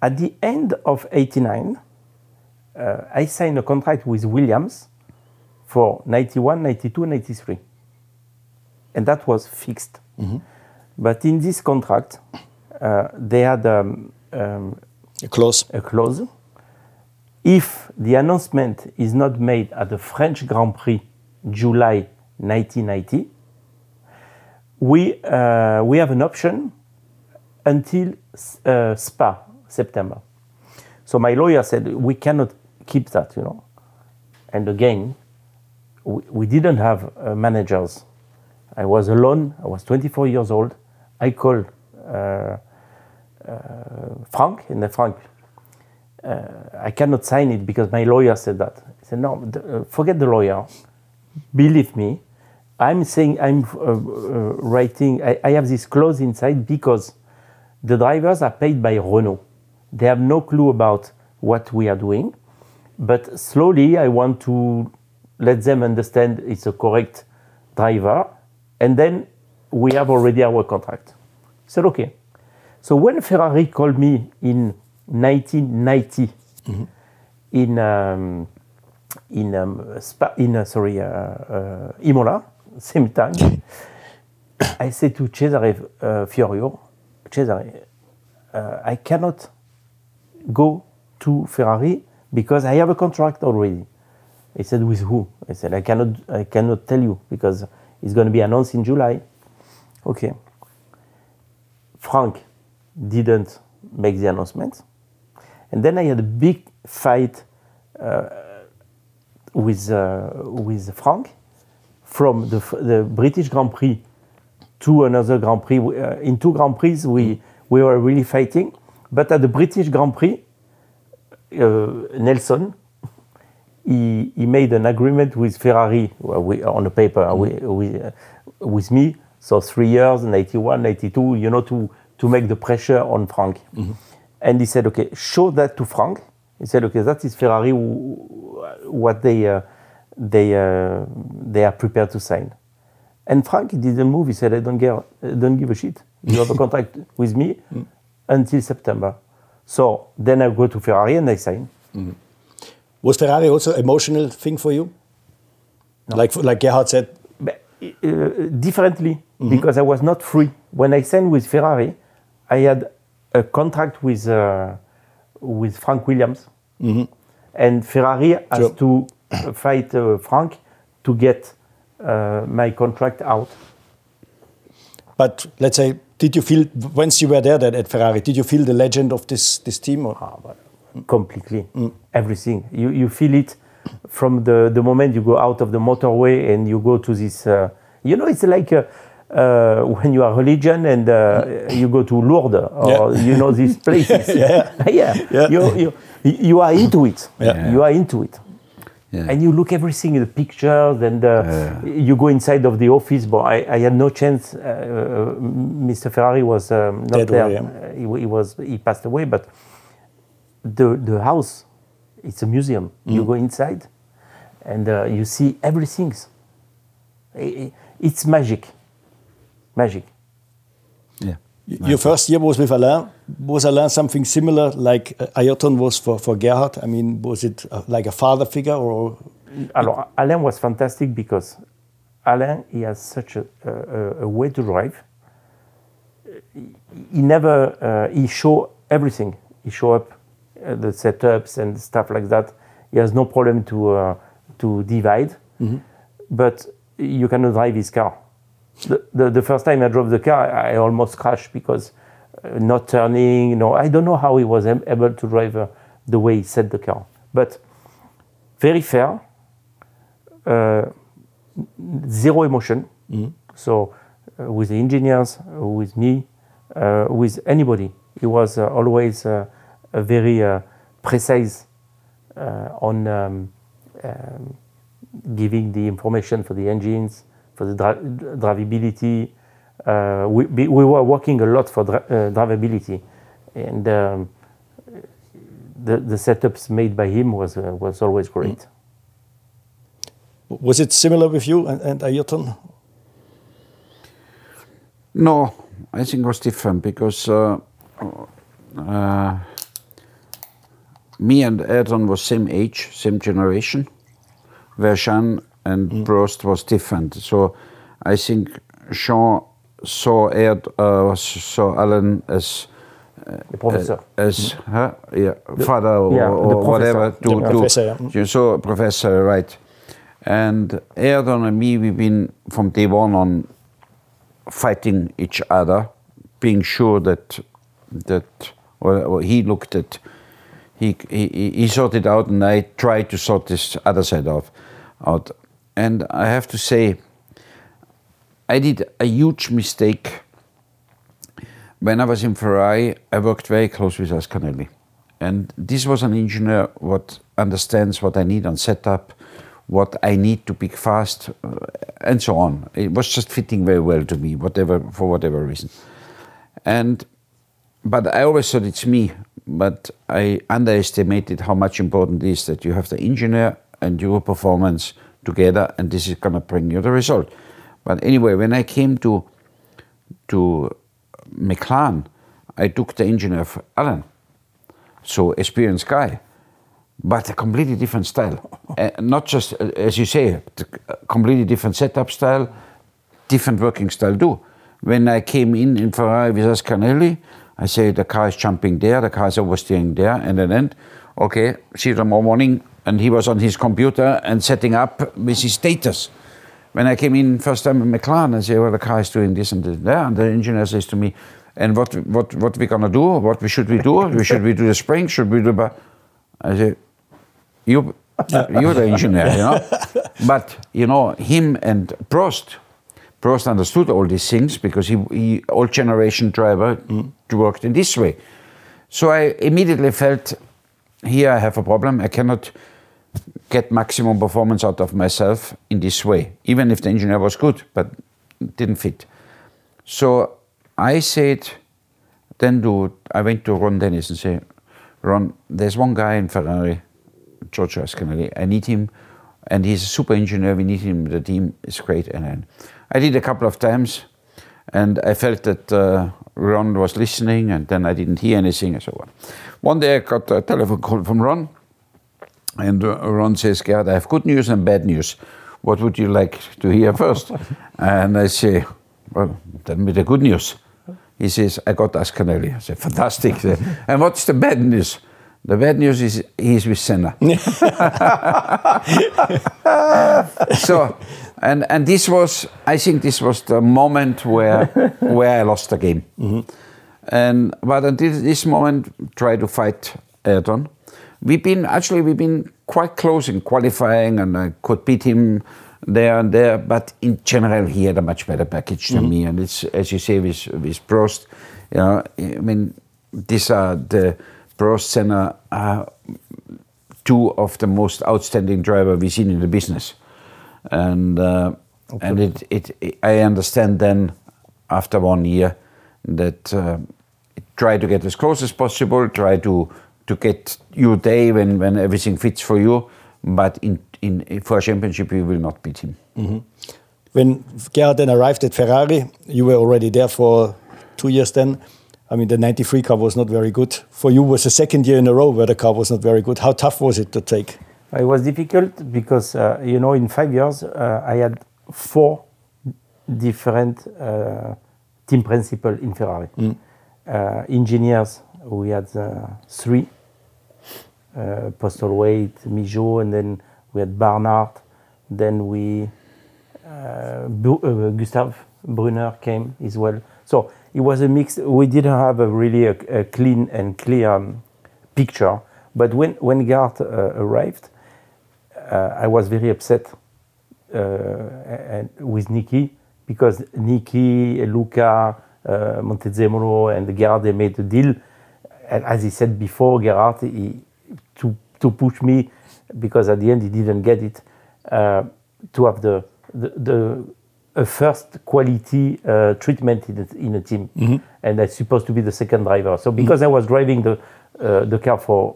At the end of 89, uh, I signed a contract with Williams for 91, 92, 93. And that was fixed. But in this contract, uh, they had um, um, Close. a clause. If the announcement is not made at the French Grand Prix July 1990, we uh, we have an option until uh, Spa September. So my lawyer said we cannot keep that, you know. And again, we, we didn't have uh, managers. I was alone. I was 24 years old. I called uh, uh, Frank, and the Frank, uh, I cannot sign it because my lawyer said that. He said, no, forget the lawyer. Believe me, I'm saying I'm uh, uh, writing. I, I, have this clause inside because the drivers are paid by Renault. They have no clue about what we are doing, but slowly I want to let them understand it's a correct driver, and then we have already our contract. Said okay. So when Ferrari called me in 1990 mm-hmm. in um, in um, Spa, in uh, sorry uh, uh, Imola, same time, I said to Cesare uh, Fiorio, Cesare, uh, I cannot go to Ferrari because I have a contract already. He said, with who? I said, I cannot, I cannot tell you because it's going to be announced in July. Okay. Frank didn't make the announcement. And then I had a big fight uh, with, uh, with Frank from the, the British Grand Prix to another Grand Prix. Uh, in two Grand Prix, we, we were really fighting. But at the British Grand Prix, uh, Nelson, he, he made an agreement with Ferrari well, we, on the paper mm we, we, uh, with me. So three years, 91, 92, you know, to, to make the pressure on Frank. Mm -hmm. And he said, okay, show that to Frank. He said, okay, that is Ferrari, what they, uh, they, uh, they are prepared to sign. And Frank didn't move. He said, I don't, care, don't give a shit. You have a contract with me mm. until September. So then I go to Ferrari and I sign. Mm. Was Ferrari also emotional thing for you? No. Like, like Gerhard said? But, uh, differently, mm -hmm. because I was not free. When I signed with Ferrari, I had a contract with, uh, with Frank Williams. Mm -hmm. And Ferrari has sure. to fight uh, Frank to get uh, my contract out. But let's say, did you feel once you were there that at Ferrari? Did you feel the legend of this this team? Or? Ah, completely, mm. everything. You you feel it from the the moment you go out of the motorway and you go to this. Uh, you know, it's like. Uh, uh, when you are religion and uh, you go to Lourdes or yeah. you know these places. yeah, yeah. yeah. You, you, you are into it. Yeah. You are into it. Yeah. And you look everything in the pictures, and uh, yeah. you go inside of the office. But I, I had no chance. Uh, uh Mr. Ferrari was um, not Dead there. Away, yeah. he, he, was he passed away. But the the house, it's a museum. Mm. You go inside, and uh, you see everything. It's magic, magic. Your first year was with Alain. Was Alain something similar like uh, Ayrton was for, for Gerhard? I mean, was it uh, like a father figure or? Alors, Alain was fantastic because Alain, he has such a, a, a way to drive. He never, uh, he show everything. He show up uh, the setups and stuff like that. He has no problem to, uh, to divide. Mm -hmm. But you cannot drive his car the, the, the, first time I drove the car, I almost crashed because uh, not turning. You know, I don't know how he was able to drive uh, the way he set the car. But very fair, uh, zero emotion. Mm-hmm. So uh, with the engineers, with me, uh, with anybody, he was uh, always a very precise on um, um, giving the information for the engines for the dri drivability. Uh, we, we were working a lot for dri uh, drivability, and um, the, the setups made by him was, uh, was always great. Was it similar with you and, and Ayrton? No, I think it was different because uh, uh, me and Ayrton was same age, same generation. Where Jean and mm. Prost was different. So I think Jean saw Ed, uh, saw Alain as uh, as mm. huh? yeah, the, father or, yeah, or whatever. To, to, professor, yeah. So professor, right? And Ayrton and me, we've been from day one on fighting each other, being sure that that well, he looked at he, he he sorted out, and I tried to sort this other side of out. And I have to say, I did a huge mistake. When I was in Ferrari, I worked very close with Ascanelli. And this was an engineer what understands what I need on setup, what I need to pick fast, uh, and so on. It was just fitting very well to me, whatever for whatever reason. And but I always thought it's me. But I underestimated how much important it is that you have the engineer and your performance together, and this is going to bring you the result. But anyway, when I came to to McLaren, I took the engineer of Alan, so experienced guy, but a completely different style. uh, not just, uh, as you say, completely different setup style, different working style too. When I came in in Ferrari with Ascanelli, I say the car is jumping there, the car is oversteering there, and then, okay, see you tomorrow morning. And he was on his computer and setting up with his status. When I came in first time in McLaren, I say, well, the car is doing this and there, and the engineer says to me, and what what what we gonna do? What we should we do? We should we do the spring? Should we do the? I say, you you're the engineer, you know. but you know him and Prost. Prost understood all these things because he, he old generation driver mm. worked in this way. So I immediately felt here I have a problem. I cannot get maximum performance out of myself in this way, even if the engineer was good, but didn't fit. So I said, then to, I went to Ron Dennis and said, Ron, there's one guy in Ferrari, Giorgio Ascanelli. I need him, and he's a super engineer. We need him. The team is great. And I did a couple of times, and I felt that uh, Ron was listening, and then I didn't hear anything and so on. One day I got a telephone call from Ron, and Ron says, Gerhard, I have good news and bad news. What would you like to hear first? and I say, well, tell me the good news. He says, I got Ascanelli. I said, fantastic. and what's the bad news? The bad news is he's with Senna. so, and, and this was, I think this was the moment where, where I lost the game. Mm -hmm. And, but until this moment, try to fight Ayrton we've been actually we've been quite close in qualifying, and I could beat him there and there. But in general, he had a much better package than mm -hmm. me. And it's as you say with with Prost, you know, I mean, these are the Prost Senna are two of the most outstanding driver we've seen in the business, and uh, okay. and it, it, it I understand then after one year that uh, try to get as close as possible, try to to get your day when, when everything fits for you. But in, in, for a championship, you will not beat him. Mm -hmm. When Gerhard then arrived at Ferrari, you were already there for two years then. I mean, the 93 car was not very good. For you, was the second year in a row where the car was not very good. How tough was it to take? It was difficult because, uh, you know, in five years, uh, I had four different uh, team principals in Ferrari. Mm. Engineers, we had uh, three uh, Postlethwaite, Migeot, and then we had Barnard. Then we uh, uh, Gustav Brunner came as well. So it was a mix. We didn't have a really a, clean and clear um, picture. But when when Gart uh, arrived, uh, I was very upset uh, with Niki because Niki, Luca, Montezemolo, and Gerhard they made a deal. And as he said before, Gerhard he, to to push me because at the end he didn't get it uh, to have the the, the a first quality uh, treatment in a, in a team, mm -hmm. and I'm supposed to be the second driver. So because mm -hmm. I was driving the uh, the car for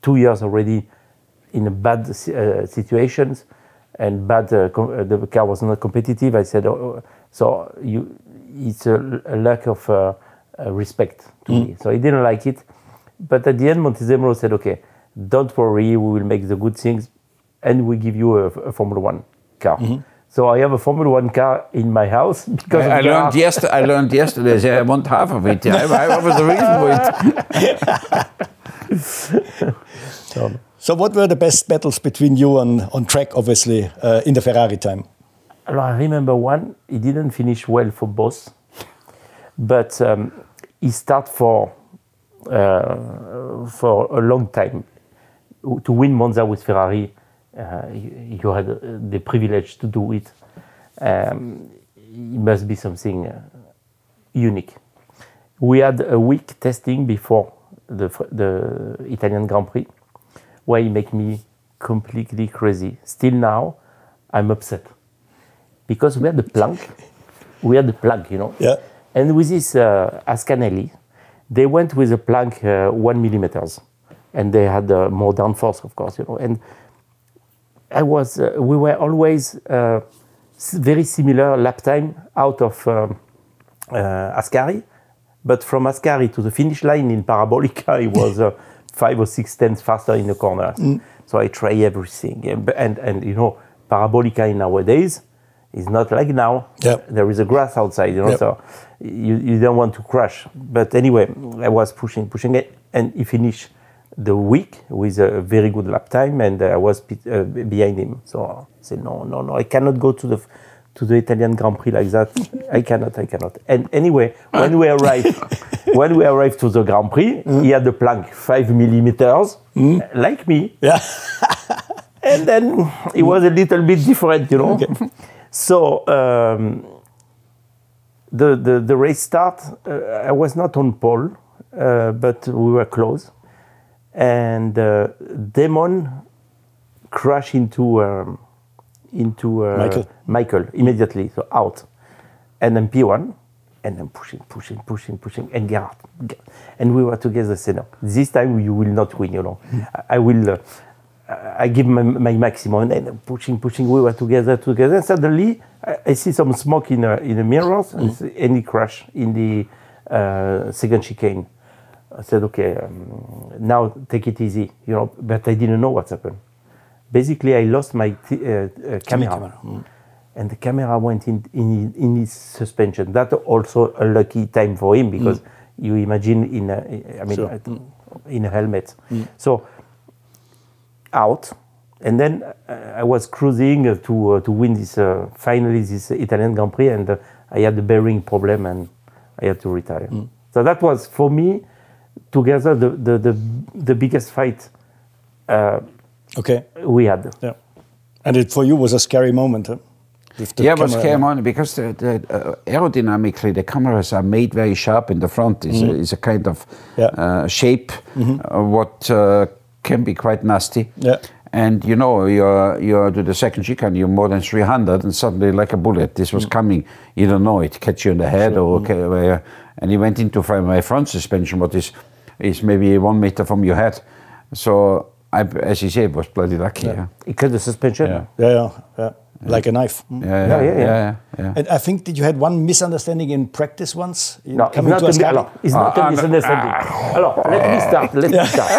two years already in a bad uh, situations and bad uh, uh, the car was not competitive, I said, oh, so you it's a, a lack of respect to mm me. So he didn't like it. But at the end, Montezemolo said, okay, don't worry, we will make the good things and we give you a, a Formula One car. Mm -hmm. So I have a Formula One car in my house because I, I learned yesterday. I learned yesterday. I want half of it. Yeah, I, I was the reason for it. so, so, what were the best battles between you on on track? Obviously, uh, in the Ferrari time. I remember one. He didn't finish well for both, but um, he start for uh, for a long time to win Monza with Ferrari. Uh, you, you, had the privilege to do it. Um, it must be something uh, unique. We had a week testing before the, the Italian Grand Prix, where he make me completely crazy. Still now, I'm upset because we had the plank, we had the plug, you know. Yeah. And with this uh, Ascanelli, they went with a plank uh, one millimeters, and they had uh, more downforce, of course, you know. And I was, uh, we were always uh, very similar lap time out of um, uh, Ascari, but from Ascari to the finish line in Parabolica, it was uh, five or six tenths faster in the corners. Mm. So I try everything, and, and and you know, Parabolica in nowadays is not like now. Yep. There is a grass outside, you know, Yep. so you, you don't want to crash. But anyway, I was pushing, pushing it, and he finished the week with a very good lap time, and I was uh, behind him. So I said, no, no, no, I cannot go to the to the Italian Grand Prix like that. I cannot, I cannot. And anyway, when we arrived, when we arrived to the Grand Prix, he had the plank five millimeters, like me, Yeah. and then it was a little bit different, you know. So um, the, the the race start, uh, I was not on pole, uh, but we were close, and uh, Damon crashed into um, into uh, Michael. Michael immediately, so out, and then P1, and then pushing, pushing, pushing, pushing, and Gerhard, and we were together. Say no, this time you will not win. You know, I, I will. Uh, I give my, my maximum, and then pushing, pushing. We were together, together. And suddenly, I, I see some smoke in the in the mirrors, and, it's- and he crash in the uh, second chicane. I said, okay, um, now take it easy, you know. But I didn't know what's happened. Basically, I lost my t- uh, uh, camera, camera, and the camera went in, in in his suspension. That also a lucky time for him because you imagine in a, I mean Sure. in a helmet. So out, and then uh, I was cruising uh, to uh, to win this uh, finally this Italian Grand Prix, and uh, I had the bearing problem, and I had to retire. So that was for me together the the the, the biggest fight uh, Okay. we had. Yeah. And it for you was a scary moment. Huh? With the yeah, but camera- came on because the, the, uh, aerodynamically the cameras are made very sharp in the front. Is a, is a kind of Yeah. uh, shape uh, what uh, can be quite nasty. Yeah. And you know, you're you're to the second chicane, you're more than 300, and suddenly, like a bullet, this was mm. coming. You don't know it catch you in the head, or mm. okay, where- and he went into my front suspension, what is is maybe one meter from your head. So I, as you said, was bloody lucky. Yeah, It cut the suspension. Yeah. Yeah, yeah, yeah. Like a knife. Mm. yeah, Yeah, yeah, yeah. yeah, yeah. And I think that you had one misunderstanding in practice once. in No, it's not, to a, Ascari. it's not Ah, a ah, misunderstanding. Alors, let me start. Let me start.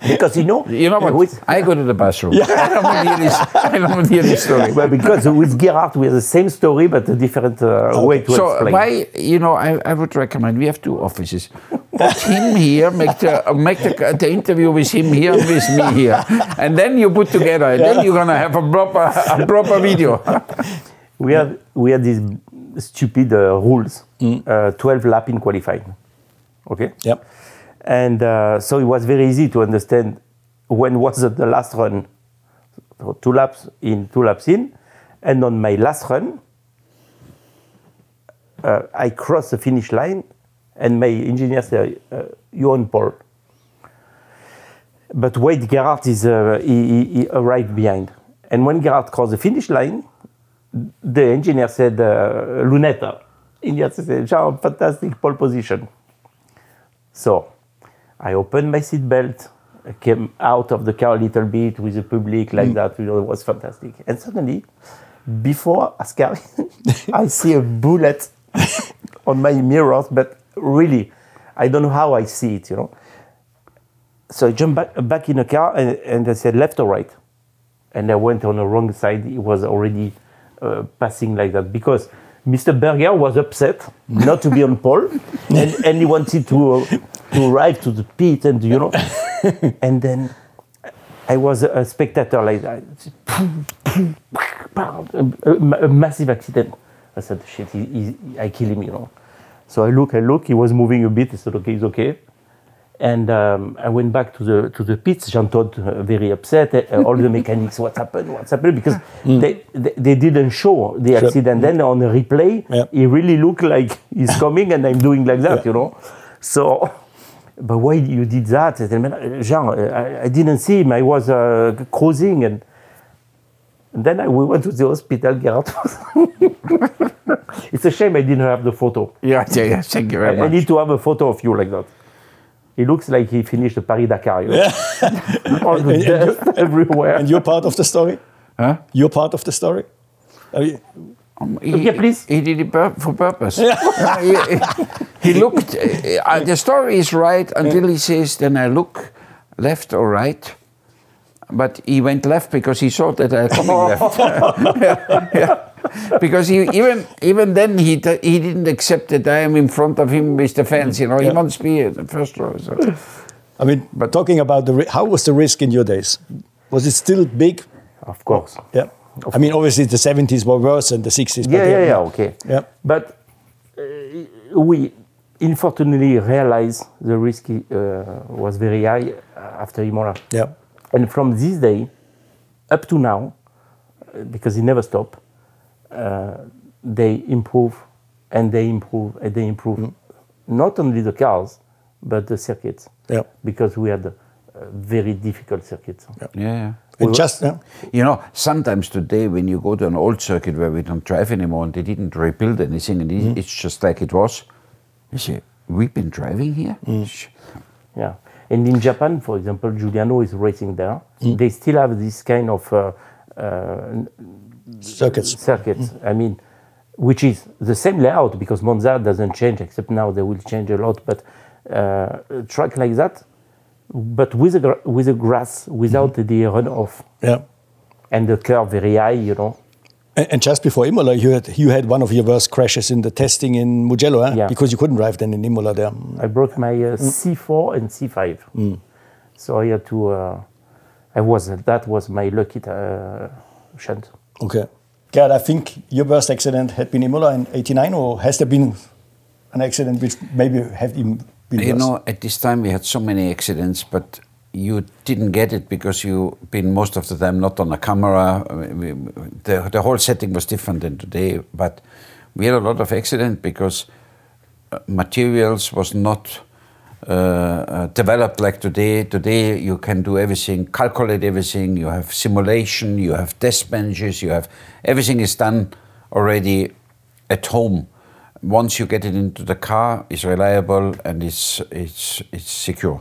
because you know, You know what? with, I go to the bathroom. I don't want to hear this. I don't want to hear this story. well, because with Gerhard we have the same story but a different uh, way to explain. So explain. why, you know, I, I would recommend we have two offices. Put him here, make the uh, make the, the interview with him here and with me here, and then you put together. And Then you're gonna have a proper a proper video. we had we had these stupid uh, rules. Uh, Twelve lap in qualifying. Okay. Yep. And uh, so it was very easy to understand when was the last run. So two laps in, two laps in, and on my last run, uh, I crossed the finish line, and my engineer said, uh, "You're on pole." But wait, Gerhard is uh, he, he, arrived behind, and when Gerhard crossed the finish line, the engineer said, uh, "Lunetta." Engineer said, "Jean, fantastic pole position." So I opened my seatbelt, I came out of the car a little bit with the public like that. You know, it was fantastic. And suddenly, before Ascari, I see a bullet on my mirrors, but really, I don't know how I see it, you know. So I jumped back, back in the car and, and I said left or right. And I went on the wrong side. It was already uh, passing like that because Mr. Berger was upset not to be on pole and, and he wanted to, uh, to arrive to the pit and, you know. and then I was a spectator like that. a, massive accident. I said, shit, he, he, I kill him, you know. So I look, I look, he was moving a bit. I said, okay, he's okay. And um, I went back to the to the pits. Jean Todt uh, very upset. Uh, all the mechanics, what's happened? What's happened? Because they, they they didn't show the Sure. accident. Then on the replay, Yeah. he really looked like he's coming, and I'm doing like that, you know. So, but why you did that? I said, Jean, I, I didn't see him. I was uh, cruising, and, and then I, we went to the hospital. Gerard it's a shame I didn't have the photo. Yeah, yeah, yeah. Thank you I, very I much. need to have a photo of you like that. He looks like he finished the Paris Dakar. You know? All the And- and you- dust everywhere. And you're part of the story? Huh? You're part of the story? I mean, Um, he, Yeah, please. He did it pur- for purpose. Uh, he, he looked. Uh, uh, the story is right until he says, "Then I look left or right." But he went left because he saw that I coming left. Yeah, yeah. Because he, even even then he he didn't accept that I am in front of him with the fence. You know, he Yeah. wants me in the first row. So. I mean, but talking about the ri- how was the risk in your days? Was it still big? Of course. Yeah. I mean, obviously the 70s were worse than the 60s. but Yeah, yeah, yeah, okay. Yeah. But uh, we unfortunately realized the risk uh, was very high after Imola. Yeah. And from this day up to now, uh, because it never stopped, uh, they improve and they improve and they improve. Mm. Not only the cars, but the circuits. Yeah. Because we had uh, very difficult circuits. Yeah, yeah. And just, yeah. You know, sometimes today when you go to an old circuit where we don't drive anymore and they didn't rebuild anything and it- it's just like it was, you say, we've been driving here? Sh- Yeah. And in Japan, for example, Giuliano is racing there. Mm. They still have this kind of uh, uh, circuits. circuits. I mean, which is the same layout because Monza doesn't change, except now they will change a lot. But uh, a track like that, but with a with a grass, without Mm-hmm. the runoff Yeah. and the curve very high, you know. And, and just before Imola, you had you had one of your worst crashes in the testing in Mugello, eh? Yeah. because you couldn't drive then in Imola there. I broke my Mm. uh, C4 and C5, so I had to. Uh, I was that was my lucky uh, shunt. Okay. Gerd, I think your worst accident had been Imola in 89, or has there been an accident which maybe have even been You worse? know, at this time we had so many accidents, but you didn't get it because you've been most of the time not on a camera. The, the whole setting was different than today, but we had a lot of accident because uh, materials was not uh, uh, developed like today. Today you can do everything, calculate everything. You have simulation, you have test benches, you have everything is done already at home. Once you get it into the car, it's reliable and it's it's it's secure.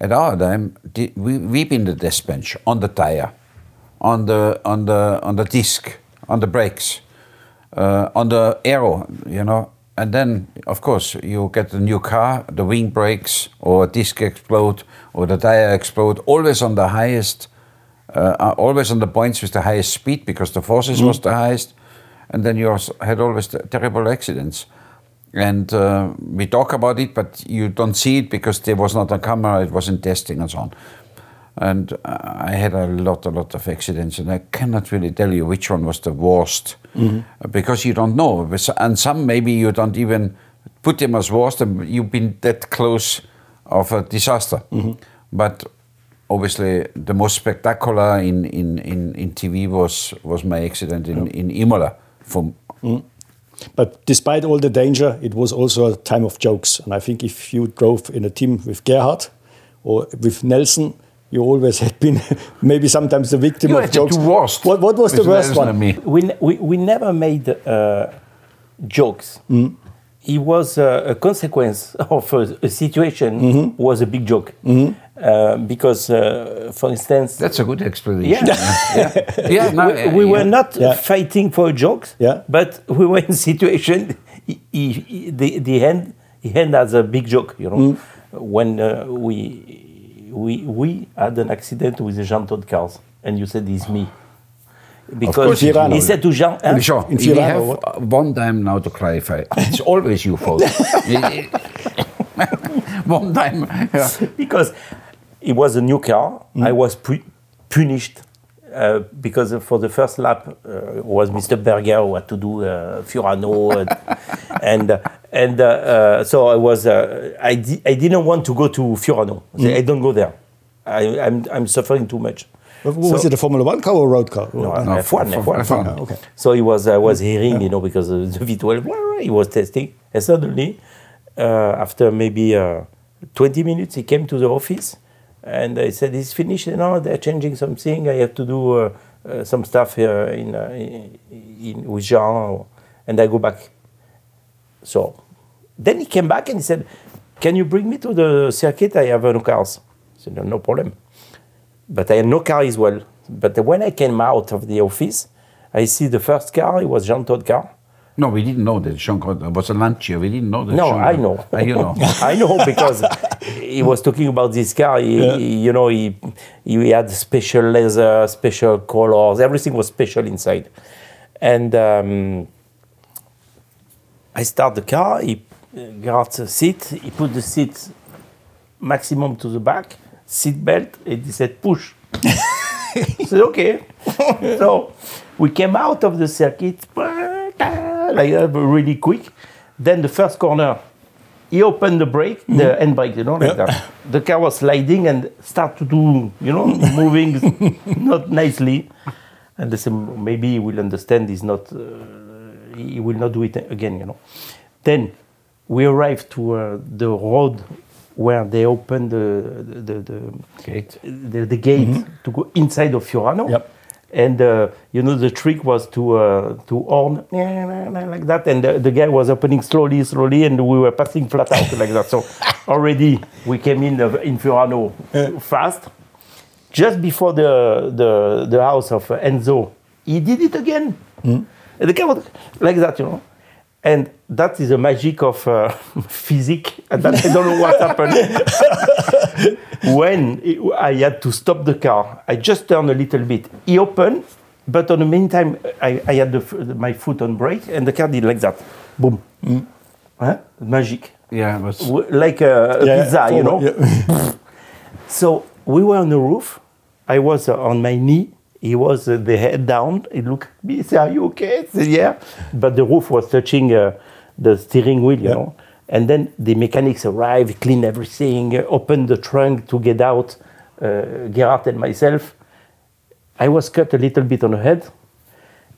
At our time, the- we we've been the test bench on the tire, on the on the on the disc, on the brakes, uh, on the aero, you know. And then, of course, you get a new car, the wing breaks, or a disc explode, or the tire explode. Always on the highest, uh, uh, always on the points with the highest speed because the forces was the highest. And then you also had always terrible accidents. And uh, we talk about it, but you don't see it because there was not a camera, it was in testing and so on. And uh, I had a lot, a lot of accidents, and I cannot really tell you which one was the worst uh, because you don't know. And some maybe you don't even put them as worst, and you've been that close of a disaster. But obviously, the most spectacular in, in, in, in TV was, was my accident in, in Imola. From, But despite all the danger, it was also a time of jokes. And I think if you drove in a team with Gerhard or with Nelson, you always had been maybe sometimes the victim You of had the jokes. two worst What, what was the worst Nelson one? and me. We, we, we never made uh, jokes. It was uh, a consequence of a, a situation was a big joke. Uh, because, uh, for instance, That's a good explanation. Yeah. yeah. yeah no, we, we yeah. were not Yeah. fighting for jokes, Yeah. but we were in situation. He, he, he- the the hand he hand as a big joke, you know, when uh, we we we had an accident with the Jean Todt cars, and you said it's me. Because he, you. said to Jean, huh? Sure. In we have uh, one time now to clarify. It's always your fault. one time. Yeah. because it was a new car. I was pu- punished uh, because for the first lap uh, was Mr. Berger who had to do uh, Fiorano, and and uh, so I was I, di- I didn't want to go to Fiorano. I, I don't go there. I, I'm I'm suffering too much. Was So- it a Formula One car or a road car? No, No, F1, F1, F1. F1. Ah, okay. So he was I was hearing, you know, because of the V12, blah, blah, he was testing, and suddenly, uh, after maybe uh, 20 minutes, he came to the office, and I said, "It's finished. You know, they're changing something. I have to do uh, uh, some stuff here in, uh, in, in with Jean, and I go back." So, then he came back and he said, "Can you bring me to the circuit? I have uh, no cars." I said, "No, no problem." But I had no car as well. But when I came out of the office, I see the first car, it was Jean Todt car. No, we didn't know that Jean Claude was a Lancia. We didn't know that. No, Jean- I know. Ah, you know. I know because he was talking about this car. He, he- you know, he, he had special leather, special colors, everything was special inside. And um, I start the car, he got the seat, he put the seat maximum to the back, seat belt, and he said, push. I said, okay. so we came out of the circuit like that, really quick. Then the first corner, he opened the brake, the end brake, you know, like Yeah. that. The car was sliding and start to do, you know, moving not nicely. And they said, maybe he will understand he's not, uh, he will not do it again, you know. Then we arrived to uh, the road where they opened the, the, the, Gate. the, the gate to go inside of Fiorano. Yep. And uh, you know the trick was to uh, to horn like that, and the, the guy was opening slowly, slowly, and we were passing flat out like that. So already we came in uh, in Fiorano fast. Just before the the the house of Enzo, he did it again. And the guy was like that, you know. And that is the magic of uh, physics. And that I don't know what happened. when it- I had to stop the car, I just turned a little bit. He opened, but on the meantime, I, I had the, my foot on brake, and the car did like that. Boom. Huh? Magic. Yeah. W- Like a, a Yeah, pizza, you know? yeah. So we were on the roof. I was uh, on my knee. He was uh, the head down. He looked at me. He said, "Are you okay?" I said, "Yeah." But the roof was touching uh, the steering wheel, you Yeah. know. And then the mechanics arrived, cleaned everything, opened the trunk to get out. Uh, Gerard and myself. I was cut a little bit on the head.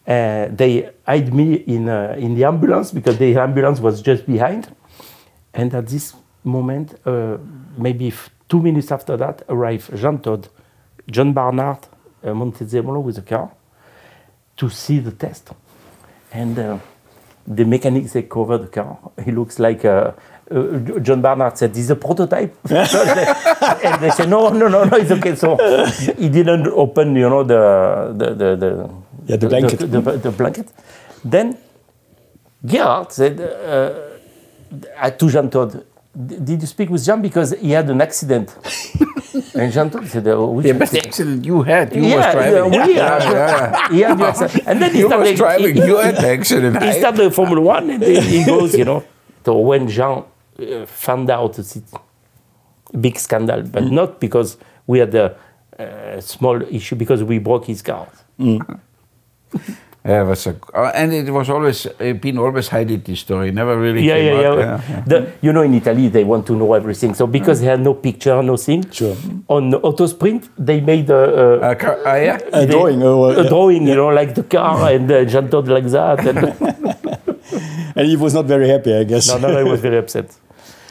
Uh, they hid me in uh, in the ambulance because the ambulance was just behind. And at this moment, uh, maybe two minutes after that, arrived Jean Todt, John Barnard, Montezemolo with a car to see the test. And uh, the mechanics they cover the car. He looks like uh, uh, John Barnard said, "This is a prototype." and they said, "No, no, no, no, it's okay." So he didn't open, you know, the the the, the Yeah, the blanket. the, the blanket. Then Gerard said uh, to Jean Todt, "Did you speak with Jean because he had an accident?" and Jean Todt said, oh, which Yeah, but the accident you had, you was driving. yeah, we yeah, had- yeah. he had the accident. And then he You was started, driving. he- You had the accident. he started Formula One and then he goes, you know. So when Jean uh, found out, it's a big scandal, but not because we had a uh, small issue, because we broke his car. Yeah, it was a, uh, and it was always uh, been always hiding this story. Never really Yeah, came yeah, out. yeah. The, you know, in Italy, they want to know everything. So because they had no picture, nothing, Sure. on Autosprint, they made a, a, Uh, car, uh, yeah. A they- drawing, or, a yeah. drawing, you know, like the car and uh, Jean Todt like that. And And he was not very happy, I guess. no, no, he was very upset.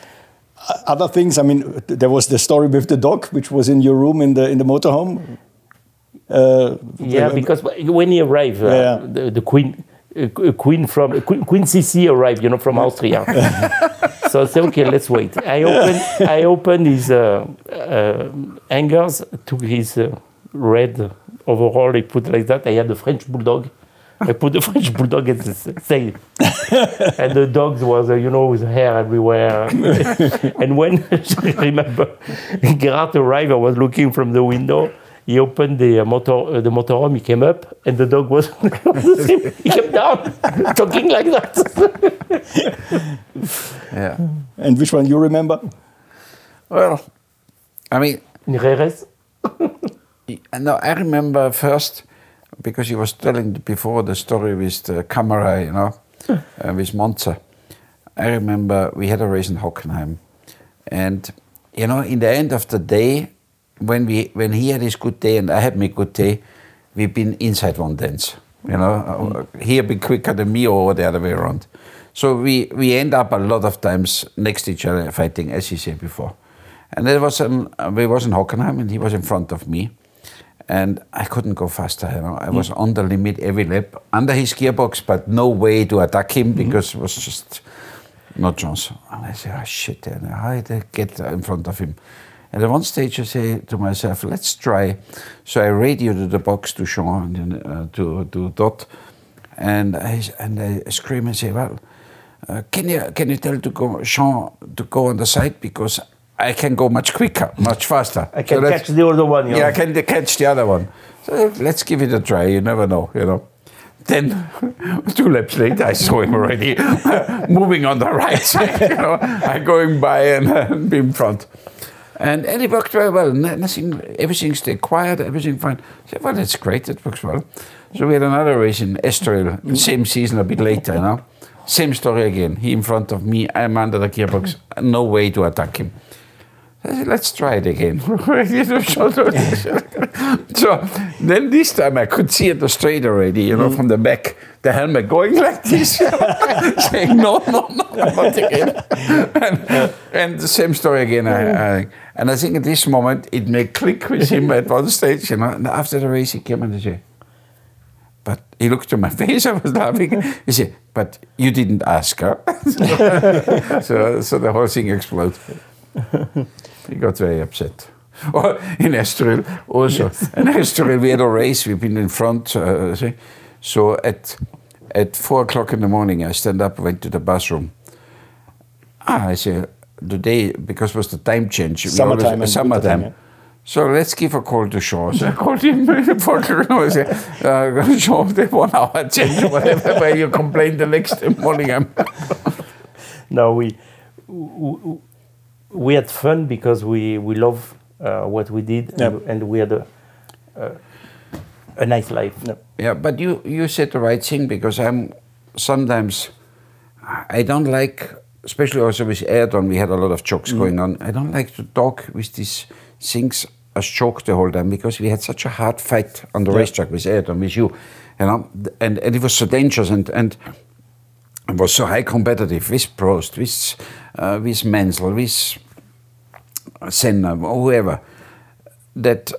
Other things, I mean, there was the story with the dog, which was in your room in the in the motorhome. Uh, Yeah, because when he arrived, uh, Yeah. the, the queen, uh, queen from Queen, queen CC arrived, you know, from Austria. so I said, okay, let's wait. I opened, I opened his uh, uh, hangers, took his uh, red overall. I put like that. I had the French bulldog. I put the French bulldog and s- say, and the dogs was, uh, you know, with hair everywhere. and when I remember Gerard arrived, I was looking from the window. He opened the uh, motor, uh, the motorhome. He came up, and the dog was. he came down, talking like that. yeah. and which one you remember? Well, I mean, In No, I remember first because he was telling before the story with the camera, you know, uh, with Monza. I remember we had a race in Hockenheim, and you know, in the end of the day, when we when he had his good day and I had my good day, we've been inside one dance. You know, mm. he had been quicker than me or the other way around. So we, we end up a lot of times next to each other fighting, as he said before. And there was an, we was in Hockenheim and he was in front of me. And I couldn't go faster, you know. I was mm. on the limit every lap, under his gearbox, but no way to attack him mm. because it was just no chance. And I said, oh shit, did I get in front of him? And at one stage, I say to myself, let's try. So I radioed the box to Jean and uh, to, to Todt, and I, and I scream and say, well, uh, can you can you tell to go Jean to go on the side because I can go much quicker, much faster. I can so catch the other one. Yeah, know? I can catch the other one. So let's give it a try. You never know, you know. Then, two laps later, I saw him already moving on the right side. You know, I going by and uh, in front. And, and it worked very well. Nothing, everything stayed quiet, everything fine. I said, well, that's great, it works well. So we had another race in Estoril, same season, a bit later, you know. Same story again. He in front of me, I'm under the gearbox, no way to attack him. Said, Let's try it again. so then this time I could see it straight already, you know, mm. from the back, the helmet going like this, saying no, no, no, not again. and, and the same story again. I, I, and I think at this moment it may click with him at one stage, you know. And after the race, he came and he said, but he looked at my face, I was laughing. He said, But you didn't ask her. so, so the whole thing exploded. He got very upset. Or in Estoril also. Yes. In Estoril, we had a race, we've been in front. Uh, so at, at four o'clock in the morning, I stand up, went to the bathroom. Ah, I say, today, because it was the time change. Summertime. Summertime. Yeah. So let's give a call to Jean. So I called him for I said, uh, Jean, they one hour change whatever, where you complain the next morning. no, we, we had fun because we, we love uh, what we did yep. and, and, we had a, uh, a nice life. Yeah, but you, you said the right thing because I'm sometimes, I don't like, especially also with Ayrton, we had a lot of jokes mm. going on. I don't like to talk with these things a shock the whole time because we had such a hard fight on the yeah. racetrack with Ed and with you, you know, and, and it was so dangerous and, and it was so high competitive with Prost, with, uh, with Mansell, with Senna, whoever, that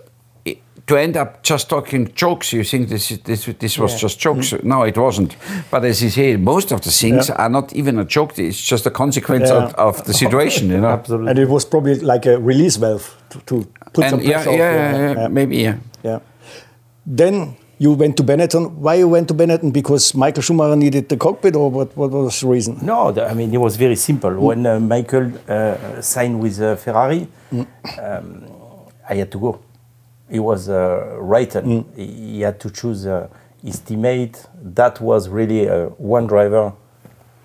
to end up just talking jokes, you think this this this was yeah. just jokes. Mm. No, it wasn't. But as you say, most of the things yeah. are not even a joke. It's just a consequence yeah. of, of, the situation, you know. Absolutely. And it was probably like a release valve to, to put and some pressure yeah, yeah, yeah, maybe yeah. Yeah. Then you went to Benetton. Why you went to Benetton? Because Michael Schumacher needed the cockpit, or what? What was the reason? No, the, I mean it was very simple. Mm. When uh, Michael uh, signed with uh, Ferrari, mm. um, I had to go he was uh, right. Mm. He had to choose uh, his teammate. That was really uh, one driver,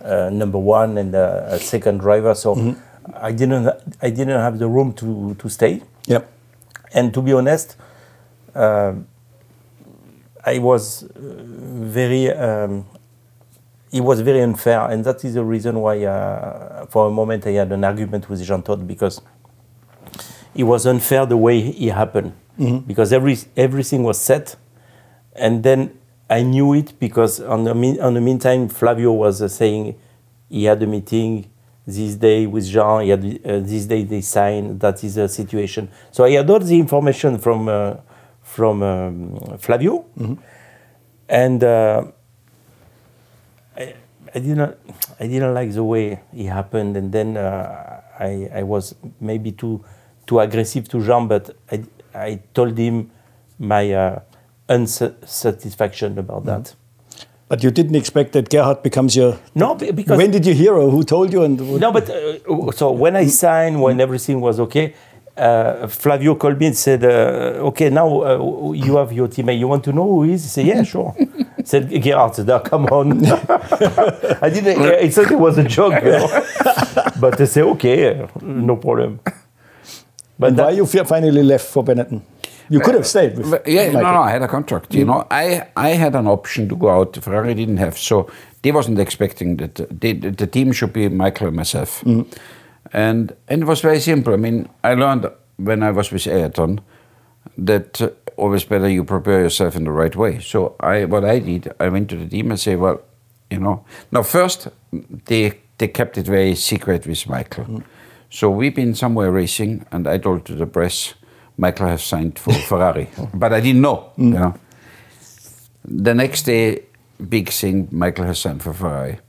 uh, number one, and uh, a second driver. So mm-hmm. I didn't I didn't have the room to to stay. Yep. And to be honest, uh, I was very. Um, it was very unfair, and that is the reason why, for a moment, I had an argument with Jean Todt because it was unfair the way it happened mm-hmm. because every everything was set, and then I knew it because on the mean, on the meantime Flavio was uh, saying he had a meeting this day with Jean. He had uh, this day they signed. That is a situation. So I had all the information from uh, from um, Flavio, mm-hmm. and. Uh, I, I didn't I didn't like the way it happened, and then uh, I I was maybe too too aggressive to Jean, but I I told him my uh, unsatisfaction about that. Mm. But you didn't expect that Gerhard becomes your. No, because. When did you hear or who told you? And no, but uh, so when I signed, when everything was okay, uh, Flavio called me and said, uh, "Okay, now uh, you have your teammate. You want to know who he is?" I said, "Yeah, sure." said Gerhard. Said, oh, "Come on." I didn't. I said it was a joke, you know? but I said, "Okay, no problem." But why you finally left for Benetton? You could have stayed. With But yeah, no, Michael. no, I had a contract. You know, I I had an option to go out. Ferrari didn't have, so they wasn't expecting that the, the, the team should be Michael and myself. And and it was very simple. I mean, I learned when I was with Ayrton that uh, always better you prepare yourself in the right way. So I what I did, I went to the team and say, well, you know, now first they they kept it very secret with Michael. So we've been somewhere racing, and I told to the press, Michael has signed for Ferrari, but I didn't know. You know. The next day, big thing, Michael has signed for Ferrari.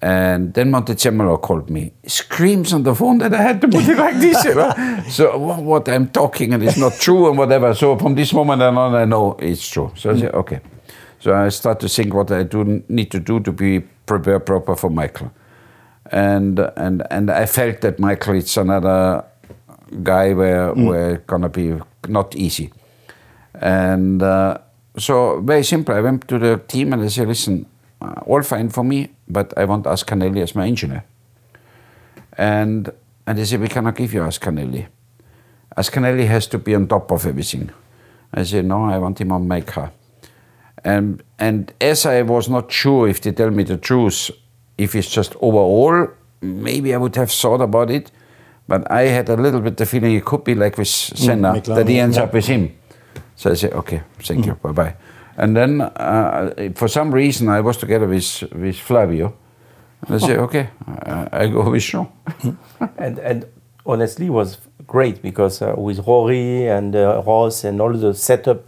And then Monte Montezemolo called me, screams on the phone that I had to put it like this. you know. so what, what I'm talking and it's not true and whatever. So from this moment on, I know it's true. So I said, okay. So I start to think what I do need to do to be prepared proper for Michael. And and and I felt that Michael is another guy where where gonna be not easy. And uh, so very simple. I went to the team and I said, listen, uh, all fine for me, but I want Ascanelli as my engineer. And and they said, we cannot give you Ascanelli. Ascanelli has to be on top of everything. I said, no, I want him on my car. And and as I was not sure if they tell me the truth, if it's just overall, maybe I would have thought about it. But I had a little bit the feeling it could be like with Senna, McLaren, that he ends yeah. up with him. So I said, okay, thank you, bye bye. And then uh, for some reason I was together with with Flavio. And I said, okay, I, I go with Jean. and and honestly it was great because uh, with Rory and uh, Ross and all the setup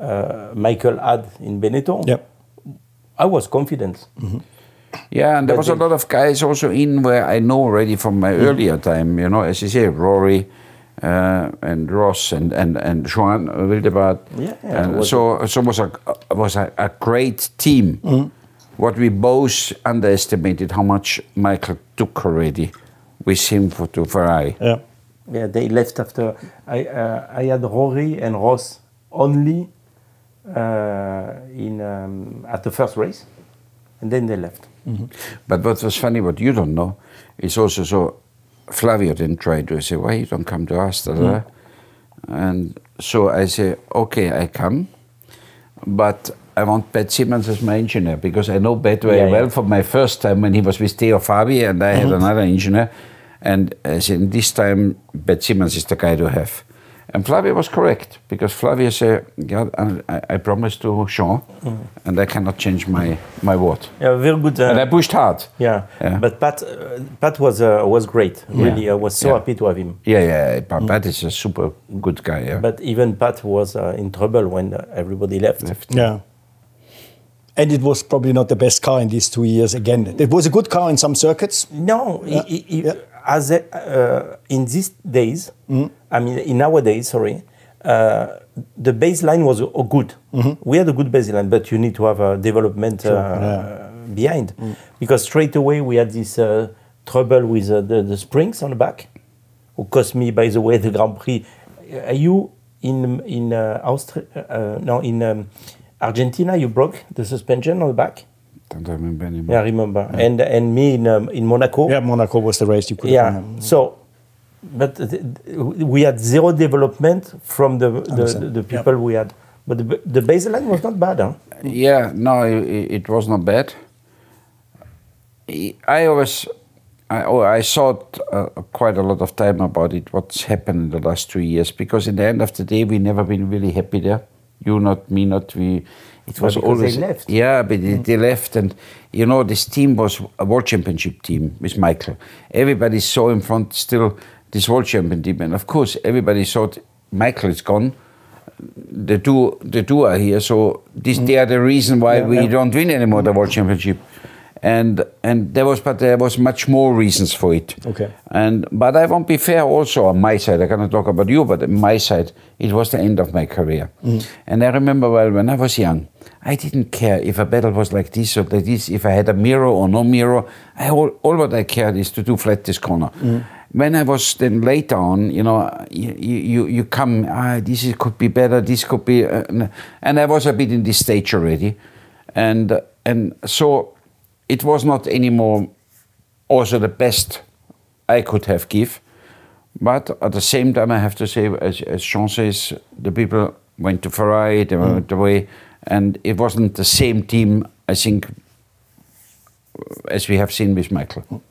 uh, Michael had in Benetton, Yep. I was confident. Yeah, and there But was a lot of guys also in where I know already from my earlier time, you know, as you say, Rory uh, and Ross and and and Joan Villadelprat. Yeah, yeah, was so so it was a was a, a great team. What we both underestimated how much Michael took already with him for to Ferrari. Yeah. Yeah, they left after. I uh, I had Rory and Ross only uh, in um, at the first race, and then they left. But what was funny, what you don't know, is also so Flavio didn't try to say, why you don't come to us? Da. And so I say, okay, I come, but I want Pat Symonds as my engineer because I know Pat very Yeah, yeah. well from my first time when he was with Teo Fabi and I had mm-hmm. another engineer. And I said, this time, Pat Symonds is the guy to have. And Flavio was correct because Flavio said, yeah, I, I promised to Jean and I cannot change my, my word. Yeah, very good. Uh, And I pushed hard. yeah. Yeah. but Pat uh, Pat was uh, was great. Really, I was so Yeah. happy to have him. Yeah, yeah, but Pat is a super good guy. Yeah. But even Pat was uh, in trouble when uh, everybody left. Yeah. And it was probably not the best car in these two years again. It was a good car in some circuits. No, i- i- i- Yeah. As a, uh, in these days, Mm-hmm. I mean, in nowadays, sorry, uh, the baseline was uh, good. Mm-hmm. We had a good baseline, but you need to have a development uh, yeah. behind, Mm. because straight away we had this uh, trouble with uh, the, the springs on the back, who cost me, by the way, the Grand Prix. Are you in in uh, Austria? Uh, no, in um, Argentina, you broke the suspension on the back. Don't remember anymore. Yeah, I remember. And and me in um, in Monaco. Yeah, Monaco was the race you could Yeah. have. So, but th- th- we had zero development from the the, the, Understand. the people we had. But the, the baseline was not bad, huh? Yeah, no, it, it was not bad. I always, I, oh, I thought uh, quite a lot of time about it, what's happened in the last two years, because in the end of the day, we never been really happy there. You not, me not, we. It was always left. Yeah, but they, they left, and you know this team was a world championship team with Michael. Everybody saw in front still this world champion team, and of course everybody thought Michael is gone. The two, the two are here, so this they are the reason why Yeah, we yeah. don't win anymore the world championship. And and there was, but there was much more reasons for it. Okay. And but I won't be fair also on my side. I cannot talk about you, but on my side, it was the end of my career. And I remember well when I was young, I didn't care if a battle was like this or like this, if I had a mirror or no mirror. I all, all what I cared is to do flat this corner. When I was then later on, you know, you you, you come, ah, this is, could be better, this could be, uh, and I was a bit in this stage already, and and so it was not anymore also the best I could have give. But at the same time, I have to say, as, as Jean says, the people went to Ferrari, they went away, and it wasn't the same team, I think, as we have seen with Michael.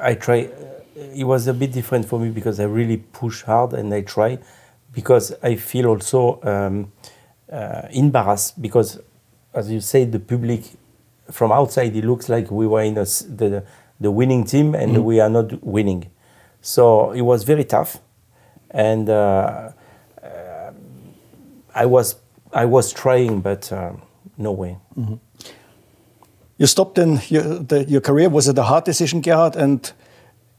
I try. It was a bit different for me because I really push hard and I try because I feel also um, uh, embarrassed because, as you say, the public from outside it looks like we were in a the the winning team and we are not winning. So it was very tough, and uh, uh, I was I was trying, but uh, no way. Mm-hmm. You stopped in your, the, your career. Was it a hard decision, Gerhard? And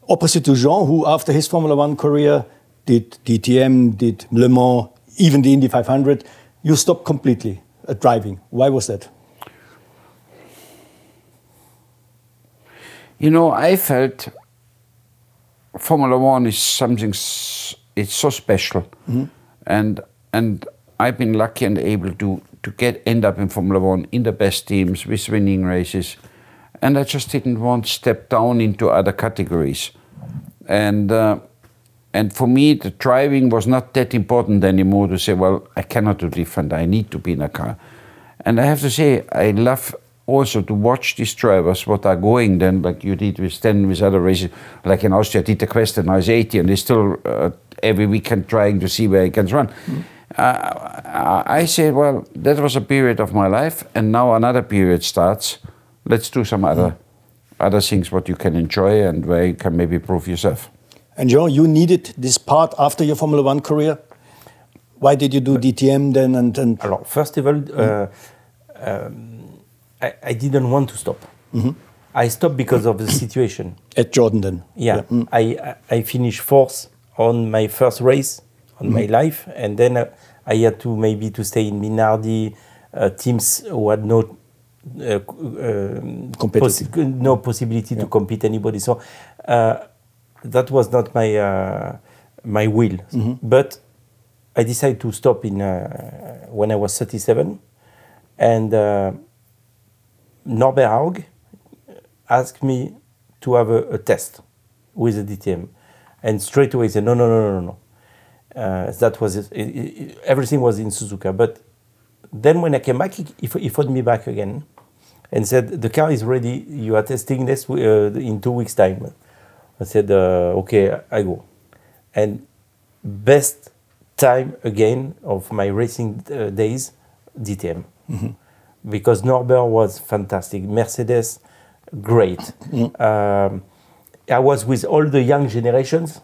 opposite to Jean, who after his Formula One career did DTM, did Le Mans, even the Indy 500, you stopped completely at driving. Why was that? You know, I felt Formula One is something. It's so special, mm-hmm. and and I've been lucky and able to to get end up in Formula One in the best teams with winning races, and I just didn't want to step down into other categories, and. Uh, and for me, the driving was not that important anymore to say, well, I cannot do different. I need to be in a car. And I have to say, I love also to watch these drivers, what are going then, like you did with 10 with other races, like in Austria, Dieter Quester and I was 80, and they're still uh, every weekend trying to see where he can run. Uh, I said, well, that was a period of my life, and now another period starts. Let's do some other, other things what you can enjoy and where you can maybe prove yourself. And Jean, you needed this part after your Formula One career. Why did you do DTM then? And, and Alors, first of all, uh, um, I, I didn't want to stop. I stopped because of the situation. at Jordan then? Yeah, I, I I finished fourth on my first race on my life, and then uh, I had to maybe to stay in Minardi uh, teams who had no. Uh, um, no possibility to compete anybody. So uh, that was not my uh, my will. But I decided to stop in uh, when I was 37, and uh, Norbert Haug asked me to have a, a test with the DTM, and straight away he said, "No, no, no, no, no, no." Uh, that was it, it- everything was in Suzuka. But then when I came back, he, he he phoned me back again, and said, "The car is ready. You are testing this uh, in two weeks' time." I said, uh, "Okay, I go." And best time again of my racing uh, days, DTM, because Norbert was fantastic. Mercedes, great. Um, I was with all the young generations.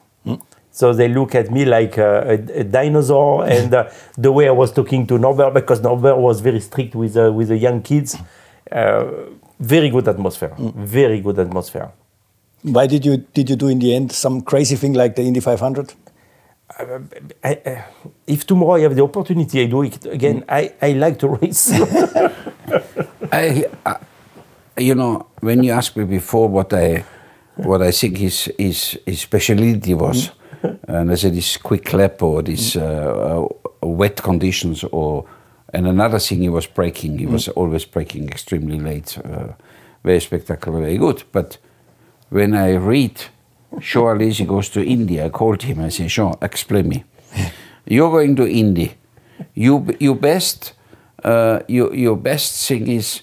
So they look at me like uh, a, a dinosaur, and uh, the way I was talking to Norbert, because Norbert was very strict with uh, with the young kids. Uh, very good atmosphere. Very good atmosphere. Why did you did you do in the end some crazy thing like the Indy 500? I, I, if tomorrow I have the opportunity, I do it again. I, I like to race. I, I, you know, when you asked me before what I, what I think his his his speciality was, and I said this quick lap or these uh, uh, wet conditions, or and another thing he was braking. He was always braking extremely late. Uh, very spectacular, very good. But when I read Jean Alesi goes to India, I called him. I said, Jean, explain me. You're going to India. You you best uh, your your best thing is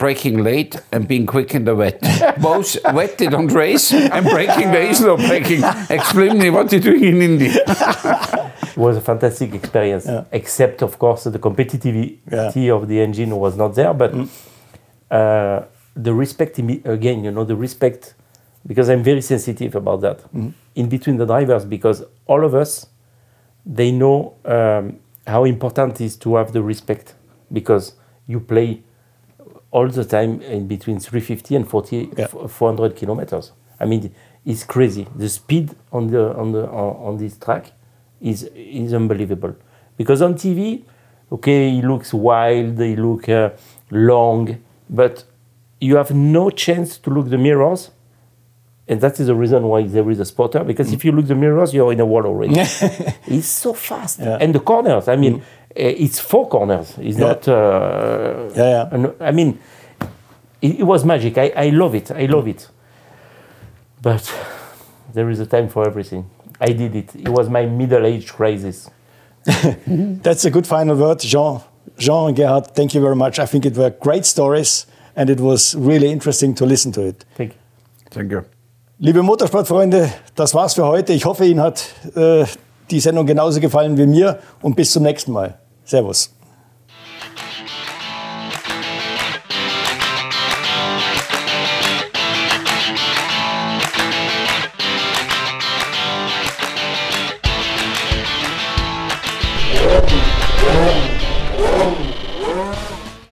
braking late and being quick in the wet. Both wet they don't race and braking there is no braking. Explain me what you're doing in India. it was a fantastic experience, except, of course, the competitivity of the engine was not there. But uh, the respect, again, you know, the respect, because I'm very sensitive about that in between the drivers, because all of us, they know um, how important it is to have the respect, because you play all the time in between 350 and 40, Yeah. 400 kilometers. I mean, it's crazy. The speed on the on the on, on this track is is unbelievable. Because on TV, okay, he looks wild, he look uh, long, but you have no chance to look the mirrors. And that is the reason why there is a spotter, because mm. if you look the mirrors, you're in a wall already. it's so fast. Yeah. And the corners, I mean, mm. Eh, it's four corners. It's yeah. not. Uh, yeah, yeah. I mean, it, it, was magic. I, I love it. I love it. But there is a time for everything. I did it. It was my middle age crisis. That's a good final word, Jean. Jean and Gerhard, thank you very much. I think it were great stories and it was really interesting to listen to it. Thank you. Thank you. Liebe Motorsportfreunde, das war's für heute. Ich hoffe, Ihnen hat äh, die Sendung genauso gefallen wie mir und bis zum nächsten Mal. Servus.